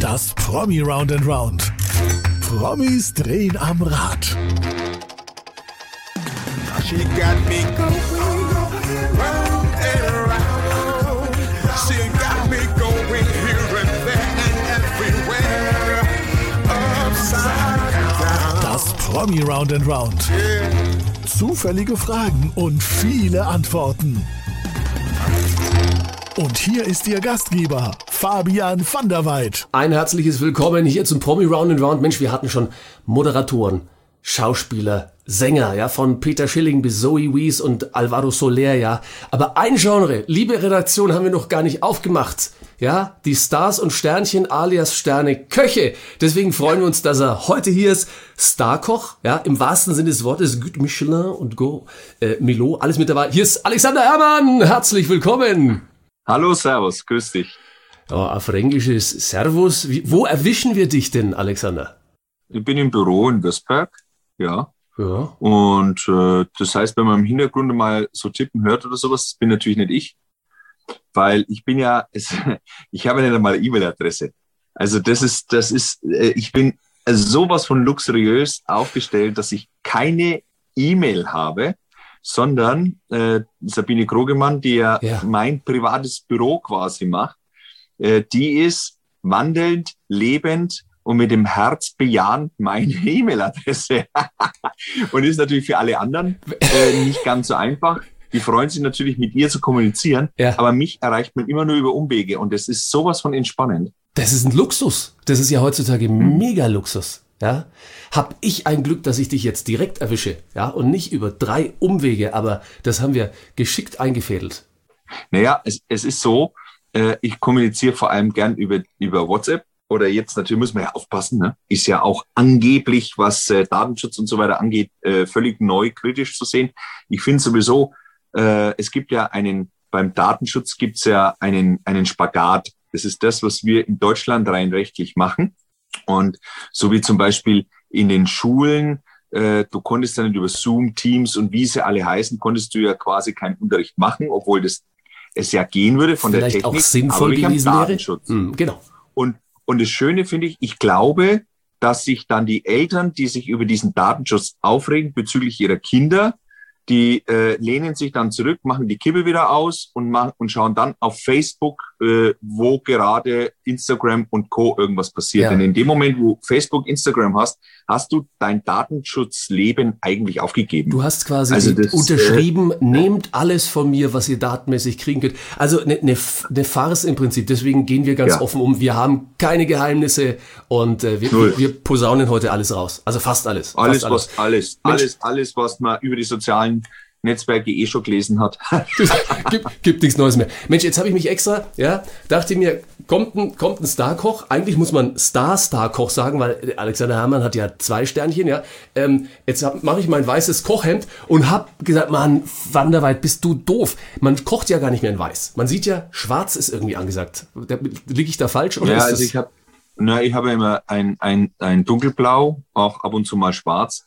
Das Promi Round and Round. Promis drehen am Rad. She got me going round and round. She got me going here and there and everywhere. Upside down. Das Promi Round and Round. Zufällige Fragen und viele Antworten. Und hier ist Ihr Gastgeber, Fabian van der Weid. Ein herzliches Willkommen hier zum Promi Round and Round. Mensch, wir hatten schon Moderatoren, Schauspieler, Sänger, ja, von Peter Schilling bis Zoe Wees und Alvaro Soler, ja. Aber ein Genre, liebe Redaktion, haben wir noch gar nicht aufgemacht. Ja, die Stars und Sternchen alias Sterne Köche. Deswegen freuen wir uns, dass er heute hier ist. Starkoch, ja, im wahrsten Sinne des Wortes, Gut Michelin und Go, äh, Milo, alles mit dabei. Hier ist Alexander Herrmann. Herzlich willkommen. Hallo, Servus, grüß dich. Ja, auf Englisches Servus. Wie, wo erwischen wir dich denn, Alexander? Ich bin im Büro in Würzberg, ja. Ja. Und äh, das heißt, wenn man im Hintergrund mal so tippen hört oder sowas, das bin natürlich nicht ich, weil ich bin ja, es, ich habe nicht einmal eine E-Mail-Adresse. Also das ist, das ist, äh, ich bin sowas von luxuriös aufgestellt, dass ich keine E-Mail habe, sondern äh, Sabine Krogemann, die ja, Ja. mein privates Büro quasi macht, äh, die ist wandelnd, lebend und mit dem Herz bejahend meine E-Mail-Adresse. und ist natürlich für alle anderen äh, nicht ganz so einfach. Die freuen sich natürlich, mit ihr zu kommunizieren, Ja. aber mich erreicht man immer nur über Umwege und das ist sowas von entspannend. Das ist ein Luxus. Das ist ja heutzutage mega Luxus. Ja, hab ich ein Glück, dass ich dich jetzt direkt erwische, ja, und nicht über drei Umwege, aber das haben wir geschickt eingefädelt. Naja, es, es ist so, äh, ich kommuniziere vor allem gern über, über WhatsApp oder jetzt natürlich muss man ja aufpassen, ne? ist ja auch angeblich, was äh, Datenschutz und so weiter angeht, äh, völlig neu kritisch zu sehen. Ich finde sowieso, äh, es gibt ja einen, beim Datenschutz gibt's ja einen, einen Spagat. Das ist das, was wir in Deutschland rein rechtlich machen. Und so wie zum Beispiel in den Schulen, äh, du konntest dann über Zoom, Teams und wie sie alle heißen, konntest du ja quasi keinen Unterricht machen, obwohl das es ja gehen würde von Vielleicht der Technik, auch sinnvoll aber gewesen wäre. Datenschutz. Hm, genau. Und, und das Schöne finde ich, ich glaube, dass sich dann die Eltern, die sich über diesen Datenschutz aufregen bezüglich ihrer Kinder, die äh, lehnen sich dann zurück, machen die Kippe wieder aus und, machen, und schauen dann auf Facebook, äh, wo gerade Instagram und Co. irgendwas passiert. Ja. Denn in dem Moment, wo Facebook, Instagram hast, hast du dein Datenschutzleben eigentlich aufgegeben. Du hast quasi Also das, unterschrieben, nehmt alles von mir, was ihr datenmäßig kriegen könnt. Also eine ne, ne Farce im Prinzip. Deswegen gehen wir ganz Ja. offen um. Wir haben keine Geheimnisse und äh, wir, wir posaunen heute alles raus. Also fast alles. alles, fast was, alles, Mensch. alles, alles, was man über die sozialen Netzwerke eh schon gelesen hat. gibt, gibt nichts Neues mehr. Mensch, jetzt habe ich mich extra, ja, dachte mir, kommt ein, kommt ein Starkoch. Eigentlich muss man Star-Starkoch sagen, weil Alexander Herrmann hat ja zwei Sternchen, ja. Ähm, jetzt mache ich mein weißes Kochhemd und hab gesagt, Mann, Wanderweit, bist du doof. Man kocht ja gar nicht mehr in weiß. Man sieht ja, schwarz ist irgendwie angesagt. Da- Liege ich da falsch? Oder Ja, ist also ich habe na, ich habe immer ein, ein, ein dunkelblau, auch ab und zu mal schwarz.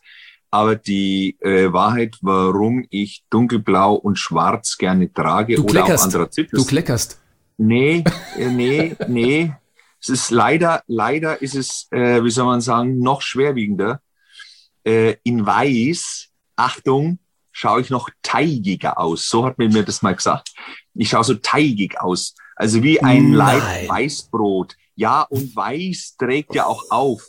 Aber die äh, Wahrheit, warum ich dunkelblau und schwarz gerne trage du oder auch kleckerst. Anthrazit, Du ist- kleckerst. nee, äh, nee, nee. Es ist leider, leider ist es, äh, wie soll man sagen, noch schwerwiegender. Äh, in Weiß, Achtung, schaue ich noch teigiger aus. So hat man mir das mal gesagt. Ich schaue so teigig aus. Also wie ein Nein. Laib Weißbrot. Ja, und Weiß trägt ja auch auf.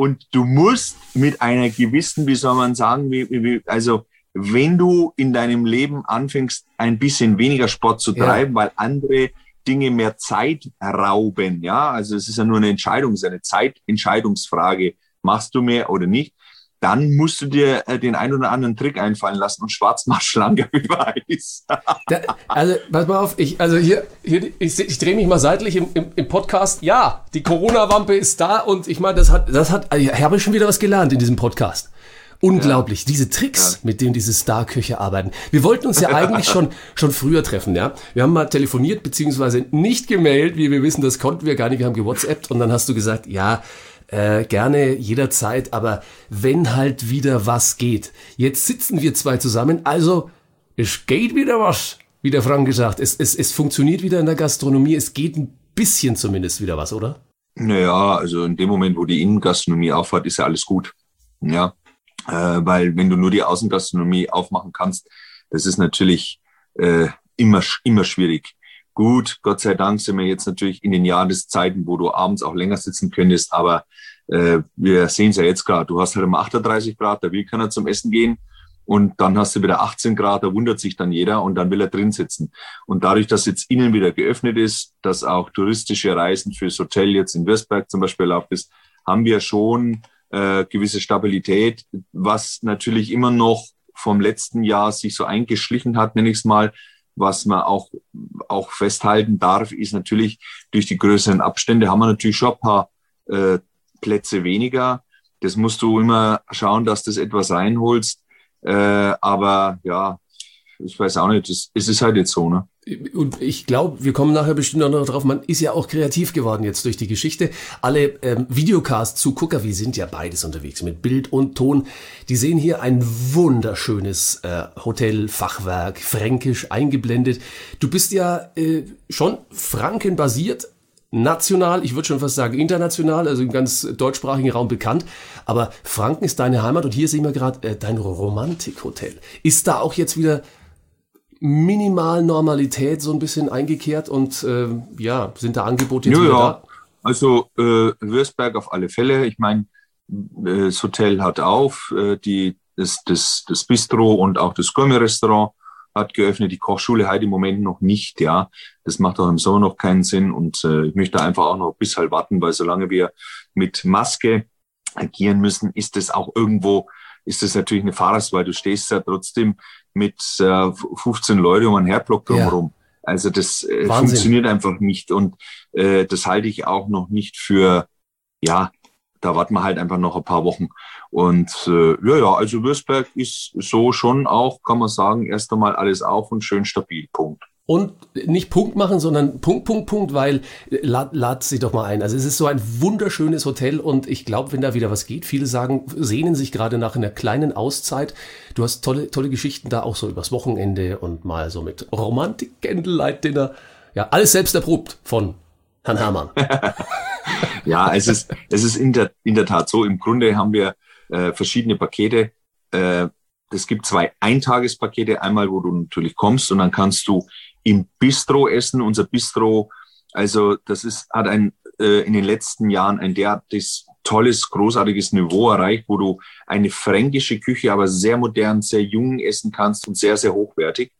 Und du musst mit einer gewissen, wie soll man sagen, wie, wie, also wenn du in deinem Leben anfängst, ein bisschen weniger Sport zu Ja. treiben, weil andere Dinge mehr Zeit rauben, ja, also es ist ja nur eine Entscheidung, es ist eine Zeitentscheidungsfrage, machst du mehr oder nicht, dann musst du dir äh, den ein oder anderen Trick einfallen lassen und schwarz macht schlanker wie weiß. Da, also, pass mal auf, ich, also hier, hier ich, ich drehe mich mal seitlich im, im, im Podcast. Ja, die Corona-Wampe ist da und ich meine, das hat, das hat, ich habe schon wieder was gelernt in diesem Podcast. Unglaublich, diese Tricks, mit denen diese Star-Köche arbeiten. Wir wollten uns ja eigentlich schon, schon früher treffen, ja. Wir haben mal telefoniert, beziehungsweise nicht gemailt, wie wir wissen, das konnten wir gar nicht, wir haben gewhatsappt und dann hast du gesagt, ja, äh, gerne jederzeit, aber wenn halt wieder was geht. Jetzt sitzen wir zwei zusammen, also es geht wieder was. wie der Frank gesagt, es, es, es funktioniert wieder in der Gastronomie, es geht ein bisschen zumindest wieder was, oder? Naja, also in dem Moment, wo die Innengastronomie aufhört, ist ja alles gut. Ja, äh, weil wenn du nur die Außengastronomie aufmachen kannst, das ist natürlich äh, immer, immer schwierig. Gut, Gott sei Dank sind wir jetzt natürlich in den Jahreszeiten, wo du abends auch länger sitzen könntest, aber äh, wir sehen es ja jetzt gerade. Du hast halt immer 38 Grad, da will keiner zum Essen gehen. Und dann hast du wieder 18 Grad, da wundert sich dann jeder und dann will er drin sitzen. Und dadurch, dass jetzt innen wieder geöffnet ist, dass auch touristische Reisen fürs Hotel jetzt in Würzberg zum Beispiel erlaubt ist, haben wir schon äh, gewisse Stabilität, was natürlich immer noch vom letzten Jahr sich so eingeschlichen hat, nenne ich es mal. Was man auch, auch festhalten darf, ist natürlich durch die größeren Abstände haben wir natürlich schon ein paar äh, Plätze weniger. Das musst du immer schauen, dass du das etwas reinholst. Äh, aber ja, ich weiß auch nicht, es, ist halt jetzt so, ne? Und ich glaube, wir kommen nachher bestimmt noch drauf, man ist ja auch kreativ geworden jetzt durch die Geschichte. Alle ähm, Videocasts zu Gucker, wir sind ja beides unterwegs mit Bild und Ton. Die sehen hier ein wunderschönes äh, Hotelfachwerk, fränkisch eingeblendet. Du bist ja äh, schon frankenbasiert, national, ich würde schon fast sagen international, also im ganz deutschsprachigen Raum bekannt. Aber Franken ist deine Heimat und hier sehen wir gerade äh, dein Romantikhotel. Ist da auch jetzt wieder minimal Normalität so ein bisschen eingekehrt und äh, ja, sind da Angebote jetzt ja, wieder ja. da? Also äh, Würzberg auf alle Fälle. Ich meine, äh, das Hotel hat auf, äh, die, das, das, das Bistro und auch das Gourmet-Restaurant hat geöffnet, die Kochschule halt im Moment noch nicht, ja. Das macht auch im Sommer noch keinen Sinn und äh, ich möchte einfach auch noch bis halt warten, weil solange wir mit Maske agieren müssen, ist es auch irgendwo, ist es natürlich eine Farce, weil du stehst ja trotzdem mit äh, 15 Leute um einen Herdblock drumherum. Ja. Also das äh, funktioniert einfach nicht und äh, das halte ich auch noch nicht für, ja, da warten wir halt einfach noch ein paar Wochen. Und äh, ja, ja, also Würzberg ist so schon auch, kann man sagen, erst einmal alles auf und schön stabil. Punkt und nicht Punkt machen, sondern Punkt, Punkt, Punkt, weil lad, lad sie doch mal ein. Also es ist so ein wunderschönes Hotel und ich glaube, wenn da wieder was geht, viele sagen, sehnen sich gerade nach einer kleinen Auszeit. Du hast tolle, tolle Geschichten da auch so übers Wochenende und mal so mit Romantik, Candlelight Dinner. Ja, alles selbst erprobt von Herrn Hermann. ja, es ist, es ist in der, in der Tat so. Im Grunde haben wir äh, verschiedene Pakete. Äh, es gibt zwei Eintagespakete. Einmal, wo du natürlich kommst und dann kannst du im Bistro essen. Unser Bistro, also das ist, hat ein, äh, in den letzten Jahren ein derartiges tolles, großartiges Niveau erreicht, wo du eine fränkische Küche, aber sehr modern, sehr jung essen kannst und sehr, sehr hochwertig.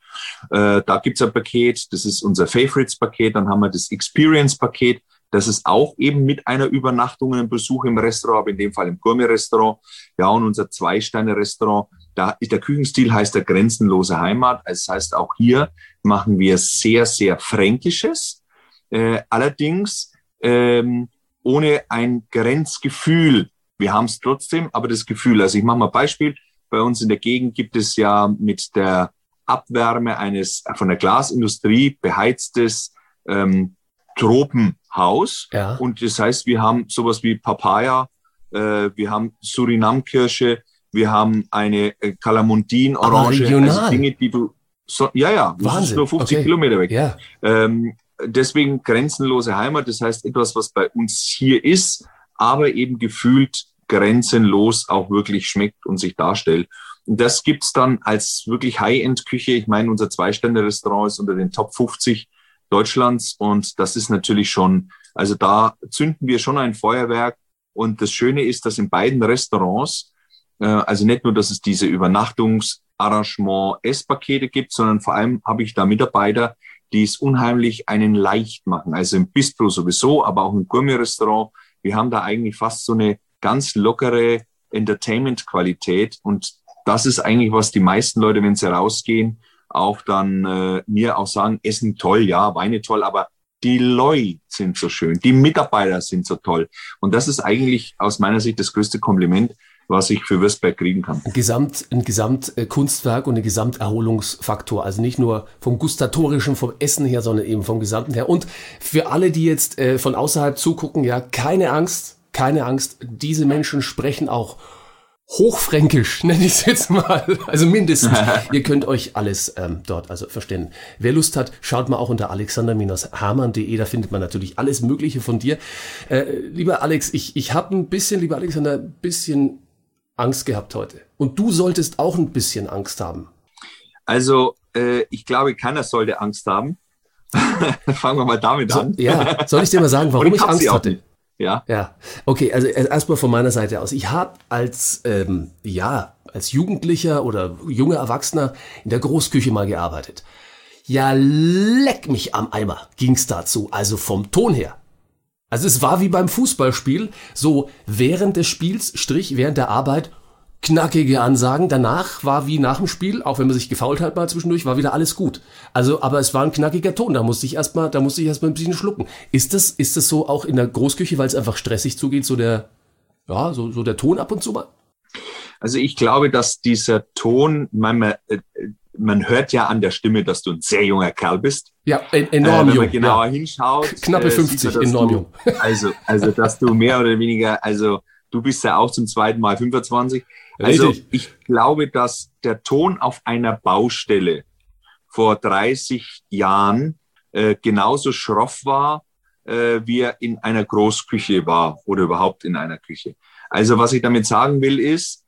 Äh, da gibt's ein Paket, das ist unser Favorites-Paket. Dann haben wir das Experience-Paket. Das ist auch eben mit einer Übernachtung und einem Besuch im Restaurant, aber in dem Fall im Gourmet-Restaurant. Ja, und unser Zwei-Sterne-Restaurant, da ist der Küchenstil heißt der grenzenlose Heimat. Das heißt, auch hier machen wir sehr, sehr Fränkisches. Äh, allerdings ähm, ohne ein Grenzgefühl. Wir haben es trotzdem, aber das Gefühl. Also ich mache mal Beispiel. Bei uns in der Gegend gibt es ja mit der Abwärme eines von der Glasindustrie beheiztes ähm, Tropenhaus. Ja. Und das heißt, wir haben sowas wie Papaya, äh, wir haben Surinamkirsche, wir haben eine äh, Kalamundin-Orange, also Dinge, die du so, ja, ja, das Wahnsinn. ist nur 50 okay. Kilometer weg. Ja. Ähm, deswegen grenzenlose Heimat, das heißt etwas, was bei uns hier ist, aber eben gefühlt grenzenlos auch wirklich schmeckt und sich darstellt. Und das gibt's dann als wirklich High-End-Küche. Ich meine, unser Zwei-Sterne-Restaurant ist unter den Top 50 Deutschlands und das ist natürlich schon, also da zünden wir schon ein Feuerwerk. Und das Schöne ist, dass in beiden Restaurants, also nicht nur, dass es diese Übernachtungs- Arrangement Esspakete gibt, sondern vor allem habe ich da Mitarbeiter, die es unheimlich einen leicht machen. Also im Bistro sowieso, aber auch im Gourmet-Restaurant. Wir haben da eigentlich fast so eine ganz lockere Entertainment-Qualität und das ist eigentlich, was die meisten Leute, wenn sie rausgehen, auch dann äh, mir auch sagen, Essen toll, ja, Weine toll, aber die Leute sind so schön, die Mitarbeiter sind so toll. Und das ist eigentlich aus meiner Sicht das größte Kompliment, was ich für Würzberg kriegen kann. Ein Gesamt, ein Gesamtkunstwerk und ein Gesamterholungsfaktor. Also nicht nur vom gustatorischen, vom Essen her, sondern eben vom Gesamten her. Und für alle, die jetzt äh, von außerhalb zugucken, ja, keine Angst, keine Angst. Diese Menschen sprechen auch Hochfränkisch, nenne ich es jetzt mal. Also mindestens. Ihr könnt euch alles ähm, dort also verstehen. Wer Lust hat, schaut mal auch unter alexander-hamann.de, da findet man natürlich alles Mögliche von dir. Äh, lieber Alex, ich, ich habe ein bisschen, lieber Alexander, ein bisschen Angst gehabt heute. Und du solltest auch ein bisschen Angst haben. Also, äh, ich glaube, keiner sollte Angst haben. Fangen wir mal damit so, an. Ja, soll ich dir mal sagen, warum ich, ich Angst hatte? Ja. Ja. Okay, also erstmal von meiner Seite aus. Ich habe als ähm, ja als Jugendlicher oder junger Erwachsener in der Großküche mal gearbeitet. Ja, leck mich am Eimer ging's dazu. Also vom Ton her. Also es war wie beim Fußballspiel, so während des Spiels, Strich, während der Arbeit, knackige Ansagen. Danach war wie nach dem Spiel, auch wenn man sich gefault hat mal zwischendurch, war wieder alles gut. Also, aber es war ein knackiger Ton. Da musste ich erstmal, da musste ich erstmal ein bisschen schlucken. Ist das, ist das so auch in der Großküche, weil es einfach stressig zugeht, so der, ja, so, so der Ton ab und zu mal? Also ich glaube, dass dieser Ton, äh, man hört ja an der Stimme, dass du ein sehr junger Kerl bist. Ja, enorm äh, wenn jung. man genauer ja. hinschaut. Knappe äh, 50, man, enorm du, jung. Also, also, dass du mehr oder weniger, also du bist ja auch zum zweiten Mal 25. Also Richtig. ich glaube, dass der Ton auf einer Baustelle vor 30 Jahren äh, genauso schroff war, äh, wie er in einer Großküche war oder überhaupt in einer Küche. Also was ich damit sagen will, ist,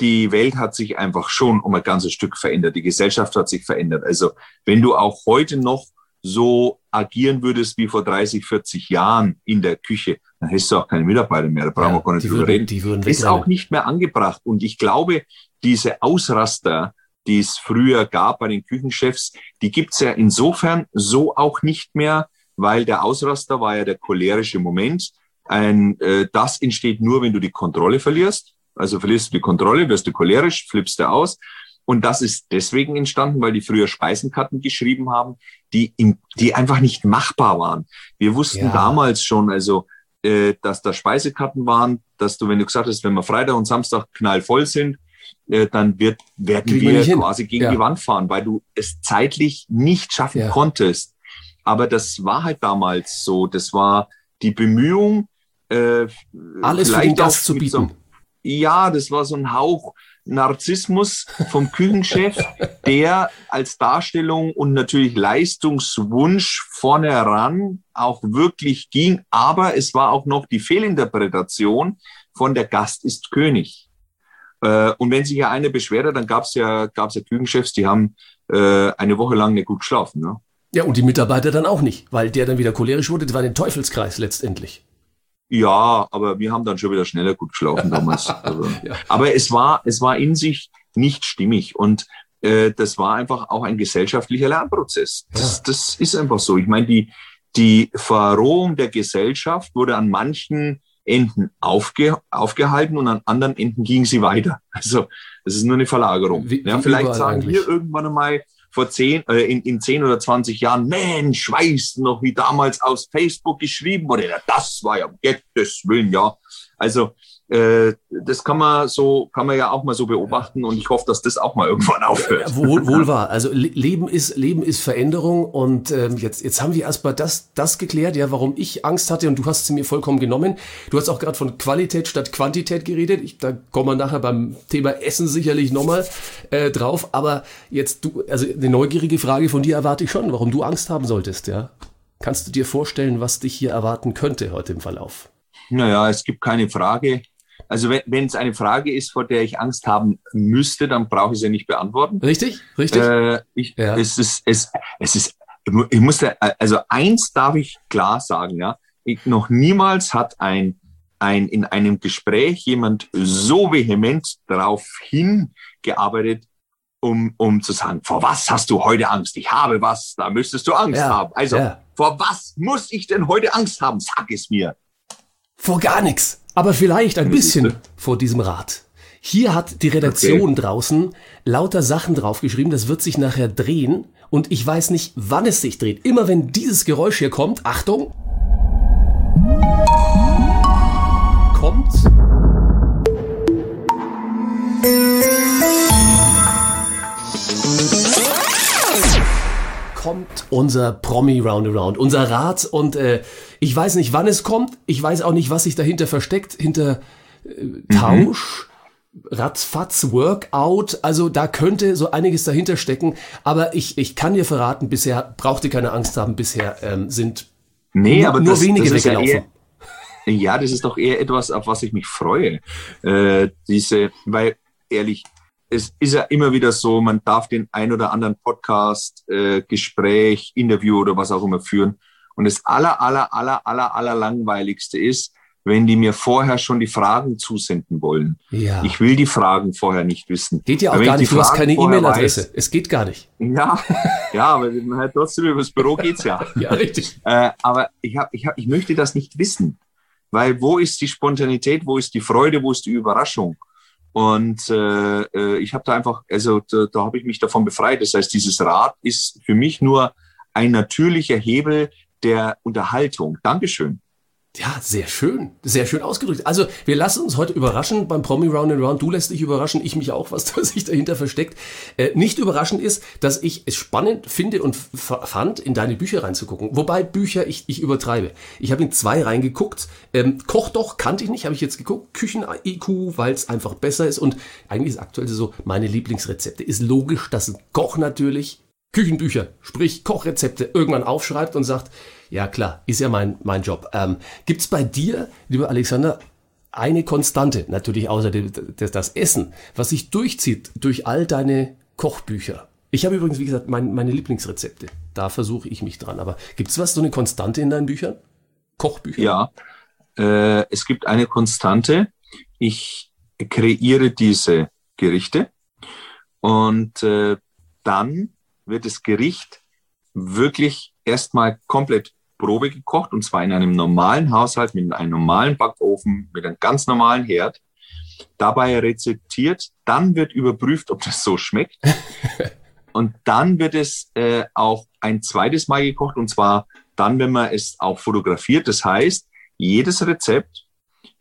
die Welt hat sich einfach schon um ein ganzes Stück verändert. Die Gesellschaft hat sich verändert. Also wenn du auch heute noch so agieren würdest wie vor 30, 40 Jahren in der Küche, dann hättest du auch keine Mitarbeiter mehr. Da brauchen Ja, wir gar nicht die drüber würden- reden. die würden ist auch nicht mehr angebracht. Und ich glaube, diese Ausraster, die es früher gab bei den Küchenchefs, die gibt's ja insofern so auch nicht mehr, weil der Ausraster war ja der cholerische Moment. Ein, äh, das entsteht nur, wenn du die Kontrolle verlierst. Also verlierst du die Kontrolle, wirst du cholerisch, flippst du aus. Und das ist deswegen entstanden, weil die früher Speisenkarten geschrieben haben, die, in, die einfach nicht machbar waren. Wir wussten Ja. damals schon, also äh, dass da Speisekarten waren, dass du, wenn du gesagt hast, wenn wir Freitag und Samstag knallvoll sind, äh, dann wird, werden Kriegen wir quasi gegen Ja. die Wand fahren, weil du es zeitlich nicht schaffen Ja. konntest. Aber das war halt damals so. Das war die Bemühung, äh, Alles für den Gast zu mit so- bieten. Ja, das war so ein Hauch Narzissmus vom Küchenchef, der als Darstellung und natürlich Leistungswunsch vorne ran auch wirklich ging. Aber es war auch noch die Fehlinterpretation von der Gast ist König. Äh, Und wenn sich ja einer beschwert hat, dann gab es ja, gab's ja Küchenchefs, die haben äh, eine Woche lang nicht gut geschlafen. Ne? Ja, und die Mitarbeiter dann auch nicht, weil der dann wieder cholerisch wurde. Das war den Teufelskreis letztendlich. Ja, aber wir haben dann schon wieder schneller gut geschlafen damals. Also, Ja. Aber es war, es war in sich nicht stimmig und äh, das war einfach auch ein gesellschaftlicher Lernprozess. Das, Ja. das ist einfach so. Ich meine, die, die Verrohung der Gesellschaft wurde an manchen Enden aufge, aufgehalten und an anderen Enden ging sie weiter. Also das ist nur eine Verlagerung. Wie- ja, vielleicht sagen eigentlich. wir irgendwann einmal vor zehn, äh, in, in zehn oder 20 Jahren, Mensch, weißt noch, wie damals aus Facebook geschrieben wurde? Ja, das war ja um Gottes Willen, ja. Also äh, das kann man so, kann man ja auch mal so beobachten und ich hoffe, dass das auch mal irgendwann aufhört. Ja, wohl, wohl wahr. Also Le- Leben ist Leben ist Veränderung und ähm, jetzt jetzt haben wir erstmal das das geklärt, ja, warum ich Angst hatte und du hast sie mir vollkommen genommen. Du hast auch gerade von Qualität statt Quantität geredet. Ich, da kommen wir nachher beim Thema Essen sicherlich nochmal äh, drauf. Aber jetzt du, also eine neugierige Frage von dir erwarte ich schon, warum du Angst haben solltest, ja? Kannst du dir vorstellen, was dich hier erwarten könnte heute im Verlauf? Naja, es gibt keine Frage. Also wenn wenn es eine Frage ist, vor der ich Angst haben müsste, dann brauche ich sie nicht beantworten. Richtig? Richtig? Äh, ich, Ja. es ist, es, es ist, ich muss da, also eins darf ich klar sagen, ja. Ich, noch niemals hat ein, ein, in einem Gespräch jemand so vehement darauf hingearbeitet, um, um zu sagen, vor was hast du heute Angst? Ich habe was, da müsstest du Angst Ja, haben. Also, ja. vor was muss ich denn heute Angst haben? Sag es mir. Vor gar nichts. Aber vielleicht ein bisschen vor diesem Rad. Hier hat die Redaktion draußen lauter Sachen draufgeschrieben, das wird sich nachher drehen und ich weiß nicht, wann es sich dreht. Immer wenn dieses Geräusch hier kommt, Achtung, kommt kommt unser Promi Roundaround, unser Rad und äh, ich weiß nicht, wann es kommt, ich weiß auch nicht, was sich dahinter versteckt, hinter äh, Tausch, Ratzfatz Workout, also da könnte so einiges dahinter stecken, aber ich, ich kann dir verraten, bisher braucht ihr keine Angst haben, bisher ähm, sind Nee, nur, aber nur das, wenige das ja weggelaufen. eher, ja, das ist doch eher etwas, auf was ich mich freue. Äh, diese, weil ehrlich, es ist ja immer wieder so, man darf den ein oder anderen Podcast, äh, Gespräch, Interview oder was auch immer führen. Und das aller, aller, aller, aller, aller langweiligste ist, wenn die mir vorher schon die Fragen zusenden wollen. ja. Ich will die Fragen vorher nicht wissen. Geht ja auch gar nicht, du hast Fragen keine vorher E-Mail-Adresse. Es geht gar nicht. Ja, ja, aber halt trotzdem über das Büro geht's ja. Ja, richtig. Äh, aber ich, hab, ich, hab, ich möchte das nicht wissen, weil wo ist die Spontanität, wo ist die Freude, wo ist die Überraschung? Und äh, äh, ich habe da einfach, also da, da habe ich mich davon befreit. Das heißt, dieses Rad ist für mich nur ein natürlicher Hebel der Unterhaltung. Dankeschön. Ja, sehr schön. Sehr schön ausgedrückt. Also, wir lassen uns heute überraschen beim Promi Round and Round. Du lässt dich überraschen, ich mich auch, was da sich dahinter versteckt. Äh, nicht überraschend ist, dass ich es spannend finde und fand, in deine Bücher reinzugucken. Wobei Bücher, ich, ich übertreibe. Ich habe in zwei reingeguckt. Ähm, Koch doch, kannte ich nicht, habe ich jetzt geguckt. Küchen-IQ, weil es einfach besser ist. Und eigentlich ist aktuell so, meine Lieblingsrezepte. Ist logisch, dass ein Koch natürlich Küchenbücher, sprich Kochrezepte, irgendwann aufschreibt und sagt, ja klar, ist ja mein, mein Job. Ähm, Gibt bei dir, lieber Alexander, eine Konstante, natürlich außer das, das Essen, was sich durchzieht durch all deine Kochbücher? Ich habe übrigens, wie gesagt, mein, meine Lieblingsrezepte. Da versuche ich mich dran. Aber gibt es was, so eine Konstante in deinen Büchern? Kochbücher? Ja, äh, es gibt eine Konstante. Ich kreiere diese Gerichte und äh, dann wird das Gericht wirklich erstmal komplett Probe gekocht und zwar in einem normalen Haushalt mit einem normalen Backofen, mit einem ganz normalen Herd. Dabei rezeptiert, dann wird überprüft, ob das so schmeckt. und dann wird es äh, auch ein zweites Mal gekocht und zwar dann, wenn man es auch fotografiert. Das heißt, jedes Rezept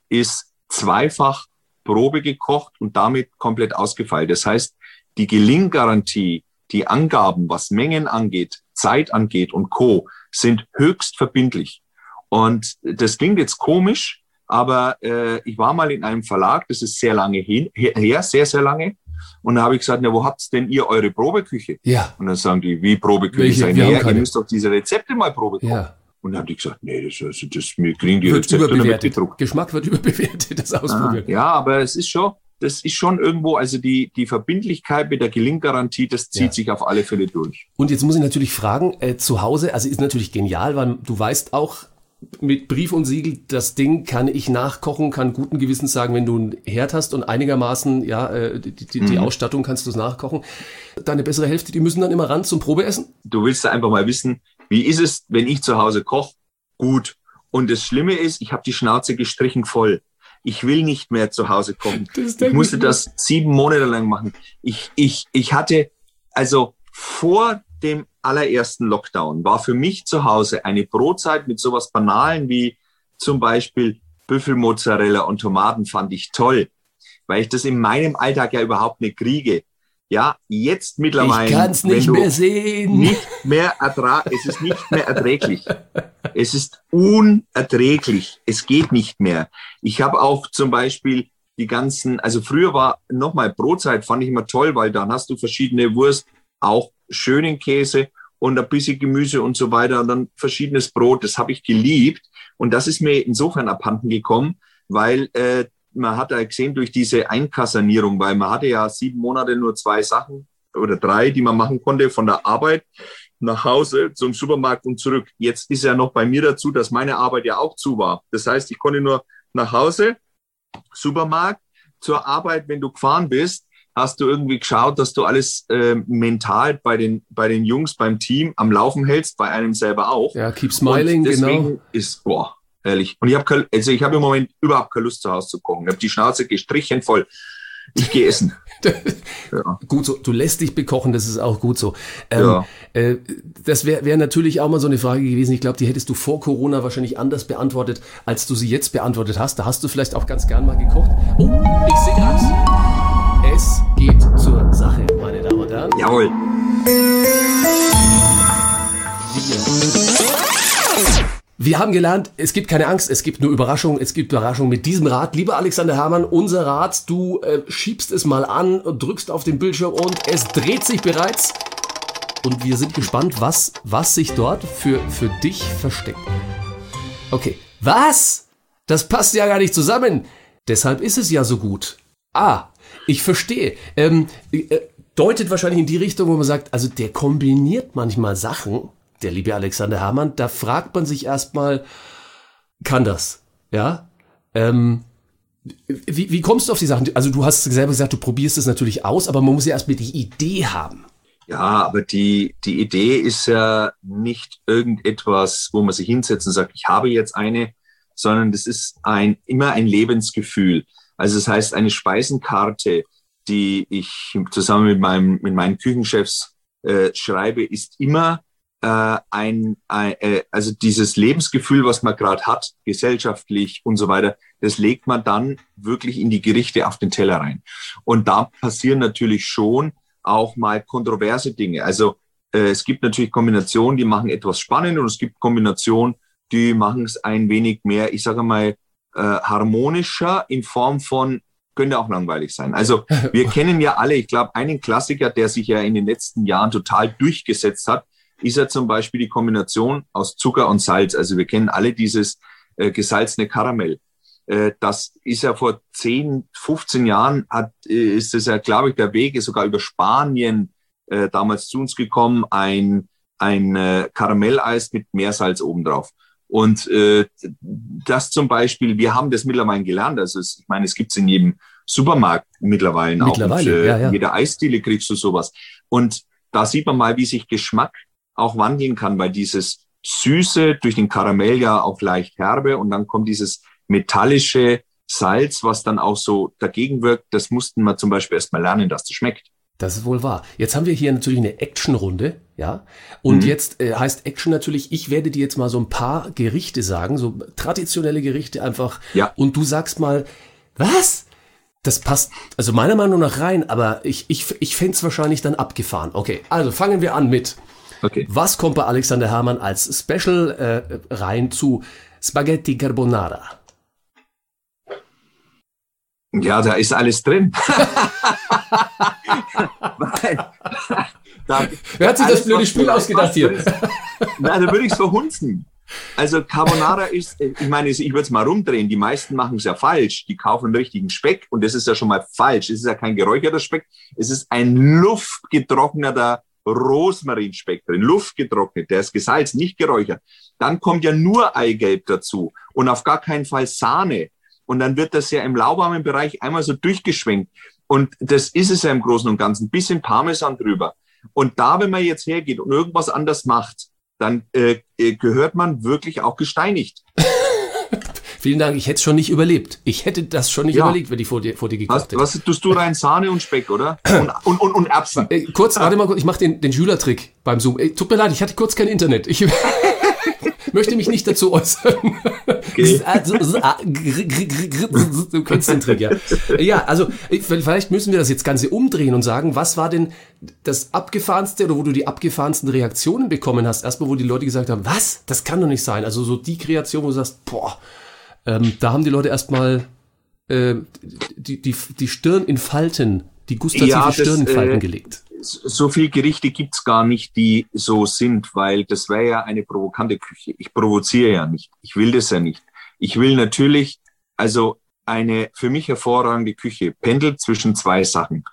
ist zweifach Probe gekocht und damit komplett ausgefeilt. Das heißt, die Gelinggarantie, die Angaben, was Mengen angeht, Zeit angeht und Co., sind höchst verbindlich. Und das klingt jetzt komisch, aber äh, ich war mal in einem Verlag, das ist sehr lange hin, her, sehr, sehr lange. Und da habe ich gesagt, na, wo habt denn ihr eure Probeküche? Ja, Und dann sagen die, wie Probeküche? Welche? Haben naja, ihr müsst doch diese Rezepte mal Probe kochen. ja. Und dann haben die gesagt, nee, das, also das, wir kriegen die Wird Rezepte damit überbewertet. gedruckt. Geschmack wird überbewertet, das Ah, Ausprobieren. ja, aber es ist schon, das ist schon irgendwo, also die, die Verbindlichkeit mit der Gelinggarantie, das zieht Ja. sich auf alle Fälle durch. Und jetzt muss ich natürlich fragen, äh, zu Hause, also ist natürlich genial, weil du weißt auch mit Brief und Siegel, das Ding kann ich nachkochen, kann guten Gewissens sagen, wenn du einen Herd hast und einigermaßen, ja, äh, die, die, die Ausstattung kannst du es nachkochen. Deine bessere Hälfte, die müssen dann immer ran zum Probeessen? Du willst einfach mal wissen, wie ist es, wenn ich zu Hause koche? Gut. Und das Schlimme ist, ich habe die Schnauze gestrichen voll. Ich will nicht mehr zu Hause kochen. Das Ich musste das sieben Monate lang machen. Ich, ich, ich hatte, also vor dem allerersten Lockdown war für mich zu Hause eine Brotzeit mit sowas Banalen wie zum Beispiel Büffelmozzarella und Tomaten fand ich toll, weil ich das in meinem Alltag ja überhaupt nicht kriege. Ja, jetzt mittlerweile. Ich kann es nicht mehr sehen. Nicht mehr ertrag, es ist nicht mehr erträglich. Es ist unerträglich. Es geht nicht mehr. Ich habe auch zum Beispiel die ganzen, also früher war nochmal Brotzeit, fand ich immer toll, weil dann hast du verschiedene Wurst, auch schönen Käse und ein bisschen Gemüse und so weiter und dann verschiedenes Brot. Das habe ich geliebt. Und das ist mir insofern abhanden gekommen, weil äh, man hat ja gesehen durch diese Einkassanierung, weil man hatte ja sieben Monate nur zwei Sachen oder drei, die man machen konnte von der Arbeit nach Hause zum Supermarkt und zurück. Jetzt ist ja noch bei mir dazu, dass meine Arbeit ja auch zu war. Das heißt, ich konnte nur nach Hause, Supermarkt, zur Arbeit, wenn du gefahren bist, hast du irgendwie geschaut, dass du alles äh, mental bei den, bei den Jungs, beim Team am Laufen hältst, bei einem selber auch. Ja, keep smiling, und deswegen genau. ist, boah, ehrlich. Und ich habe also ich habe im Moment überhaupt keine Lust zu Hause zu kochen. Ich habe die Schnauze gestrichen voll. Ich gehe essen. Ja. Gut so, du lässt dich bekochen, das ist auch gut so. Ähm, Ja. äh, das wäre wär natürlich auch mal so eine Frage gewesen. Ich glaube, die hättest du vor Corona wahrscheinlich anders beantwortet, als du sie jetzt beantwortet hast. Da hast du vielleicht auch ganz gern mal gekocht. Oh, ich sehe gerade. Es geht zur Sache, meine Damen und Herren. Jawohl. Wir haben gelernt, es gibt keine Angst, es gibt nur Überraschung, es gibt Überraschung mit diesem Rad. Lieber Alexander Hermann, unser Rad, du äh, schiebst es mal an, drückst auf den Bildschirm und es dreht sich bereits. Und wir sind gespannt, was, was sich dort für, für dich versteckt. Okay. Was? Das passt ja gar nicht zusammen. Deshalb ist es ja so gut. Ah, ich verstehe. Ähm, äh, deutet wahrscheinlich in die Richtung, wo man sagt, also der kombiniert manchmal Sachen, der liebe Alexander Hermann, da fragt man sich erstmal, kann das? Ja? Ähm, wie, wie kommst du auf die Sachen? Also du hast selber gesagt, du probierst es natürlich aus, aber man muss ja erstmal die Idee haben. Ja, aber die, die Idee ist ja nicht irgendetwas, wo man sich hinsetzt und sagt, ich habe jetzt eine, sondern das ist ein, immer ein Lebensgefühl. Also das heißt, eine Speisenkarte, die ich zusammen mit, meinem, mit meinen Küchenchefs äh, schreibe, ist immer äh, ein, ein äh, also dieses Lebensgefühl, was man gerade hat, gesellschaftlich und so weiter, das legt man dann wirklich in die Gerichte auf den Teller rein. Und da passieren natürlich schon auch mal kontroverse Dinge. Also äh, es gibt natürlich Kombinationen, die machen etwas spannend und es gibt Kombinationen, die machen es ein wenig mehr, ich sage mal, äh, harmonischer in Form von könnte auch langweilig sein. Also wir kennen ja alle, ich glaube, einen Klassiker, der sich ja in den letzten Jahren total durchgesetzt hat, ist ja zum Beispiel die Kombination aus Zucker und Salz. Also wir kennen alle dieses äh, gesalzene Karamell. Äh, das ist ja vor 10, 15 Jahren, hat, äh, ist es ja, glaube ich, der Weg ist sogar über Spanien äh, damals zu uns gekommen, ein, ein äh, Karamelleis mit Meersalz obendrauf. Und äh, das zum Beispiel, wir haben das mittlerweile gelernt. Also es, ich meine, es gibt es in jedem Supermarkt mittlerweile, mittlerweile auch. Und, ja, ja. In jeder Eisdiele kriegst du sowas. Und da sieht man mal, wie sich Geschmack auch wandeln kann, weil dieses Süße durch den Karamell ja auch leicht herbe und dann kommt dieses metallische Salz, was dann auch so dagegen wirkt. Das mussten wir zum Beispiel erstmal lernen, dass das schmeckt. Das ist wohl wahr. Jetzt haben wir hier natürlich eine Action-Runde, ja. Und Mhm. jetzt äh, heißt Action natürlich, ich werde dir jetzt mal so ein paar Gerichte sagen, so traditionelle Gerichte einfach. Ja. Und du sagst mal, was? Das passt, also meiner Meinung nach rein, aber ich, ich, ich fände es wahrscheinlich dann abgefahren. Okay, also fangen wir an mit, Okay. was kommt bei Alexander Hermann als Special äh, rein zu Spaghetti Carbonara? Ja, da ist alles drin. Da, Wer hat sich das blöde Spiel ausgedacht hier? Na, da würde ich es verhunzen. Also Carbonara ist, ich meine, ich würde es mal rumdrehen. Die meisten machen es ja falsch. Die kaufen den richtigen Speck und das ist ja schon mal falsch. Es ist ja kein geräucherter Speck. Es ist ein luftgetrockneter Rosmarinspeck drin. Luftgetrocknet. Der ist gesalzen, nicht geräuchert. Dann kommt ja nur Eigelb dazu und auf gar keinen Fall Sahne. Und dann wird das ja im lauwarmen Bereich einmal so durchgeschwenkt. Und das ist es ja im Großen und Ganzen. Ein bisschen Parmesan drüber. Und da, wenn man jetzt hergeht und irgendwas anders macht, dann äh, äh, gehört man wirklich auch gesteinigt. Vielen Dank, ich hätte es schon nicht überlebt. Ich hätte das schon nicht Ja. überlegt, wenn ich vor dir, vor dir gekocht Was, hätte. was tust du rein? Sahne und Speck, oder? Und, und, und, und Erbsen. Äh, kurz, warte mal kurz, ich mache den, den Schülertrick beim Zoom. Äh, tut mir leid, ich hatte kurz kein Internet. Ich möchte mich nicht dazu äußern. Du kennst den Trick, ja. Ja, also äh, vielleicht müssen wir das jetzt Ganze umdrehen und sagen, was war denn das abgefahrenste oder wo du die abgefahrensten Reaktionen bekommen hast? Erstmal, wo die Leute gesagt haben, was? Das kann doch nicht sein. Also so die Kreation, wo du sagst, boah, ähm, da haben die Leute erstmal äh, die, die, die Stirn in Falten, die gustative Ja, das, Stirn in Falten äh, gelegt. so viel Gerichte gibt's gar nicht, die so sind, weil das wäre ja eine provokante Küche. Ich provoziere ja nicht. Ich will das ja nicht. Ich will natürlich, also eine für mich hervorragende Küche pendelt zwischen zwei Sachen.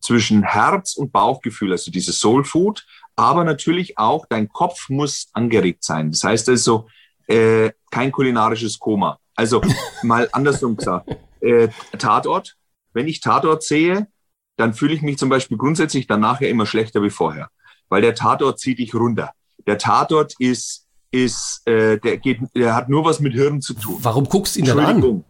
Zwischen Herz und Bauchgefühl, also dieses Soul Food, aber natürlich auch dein Kopf muss angeregt sein. Das heißt also, äh, kein kulinarisches Koma. Also mal andersrum gesagt, äh, Tatort, wenn ich Tatort sehe, dann fühle ich mich zum Beispiel grundsätzlich danach ja immer schlechter wie vorher. Weil der Tatort zieht dich runter. Der Tatort ist, ist äh, der, geht, der hat nur was mit Hirn zu tun. Warum guckst du ihn dann an?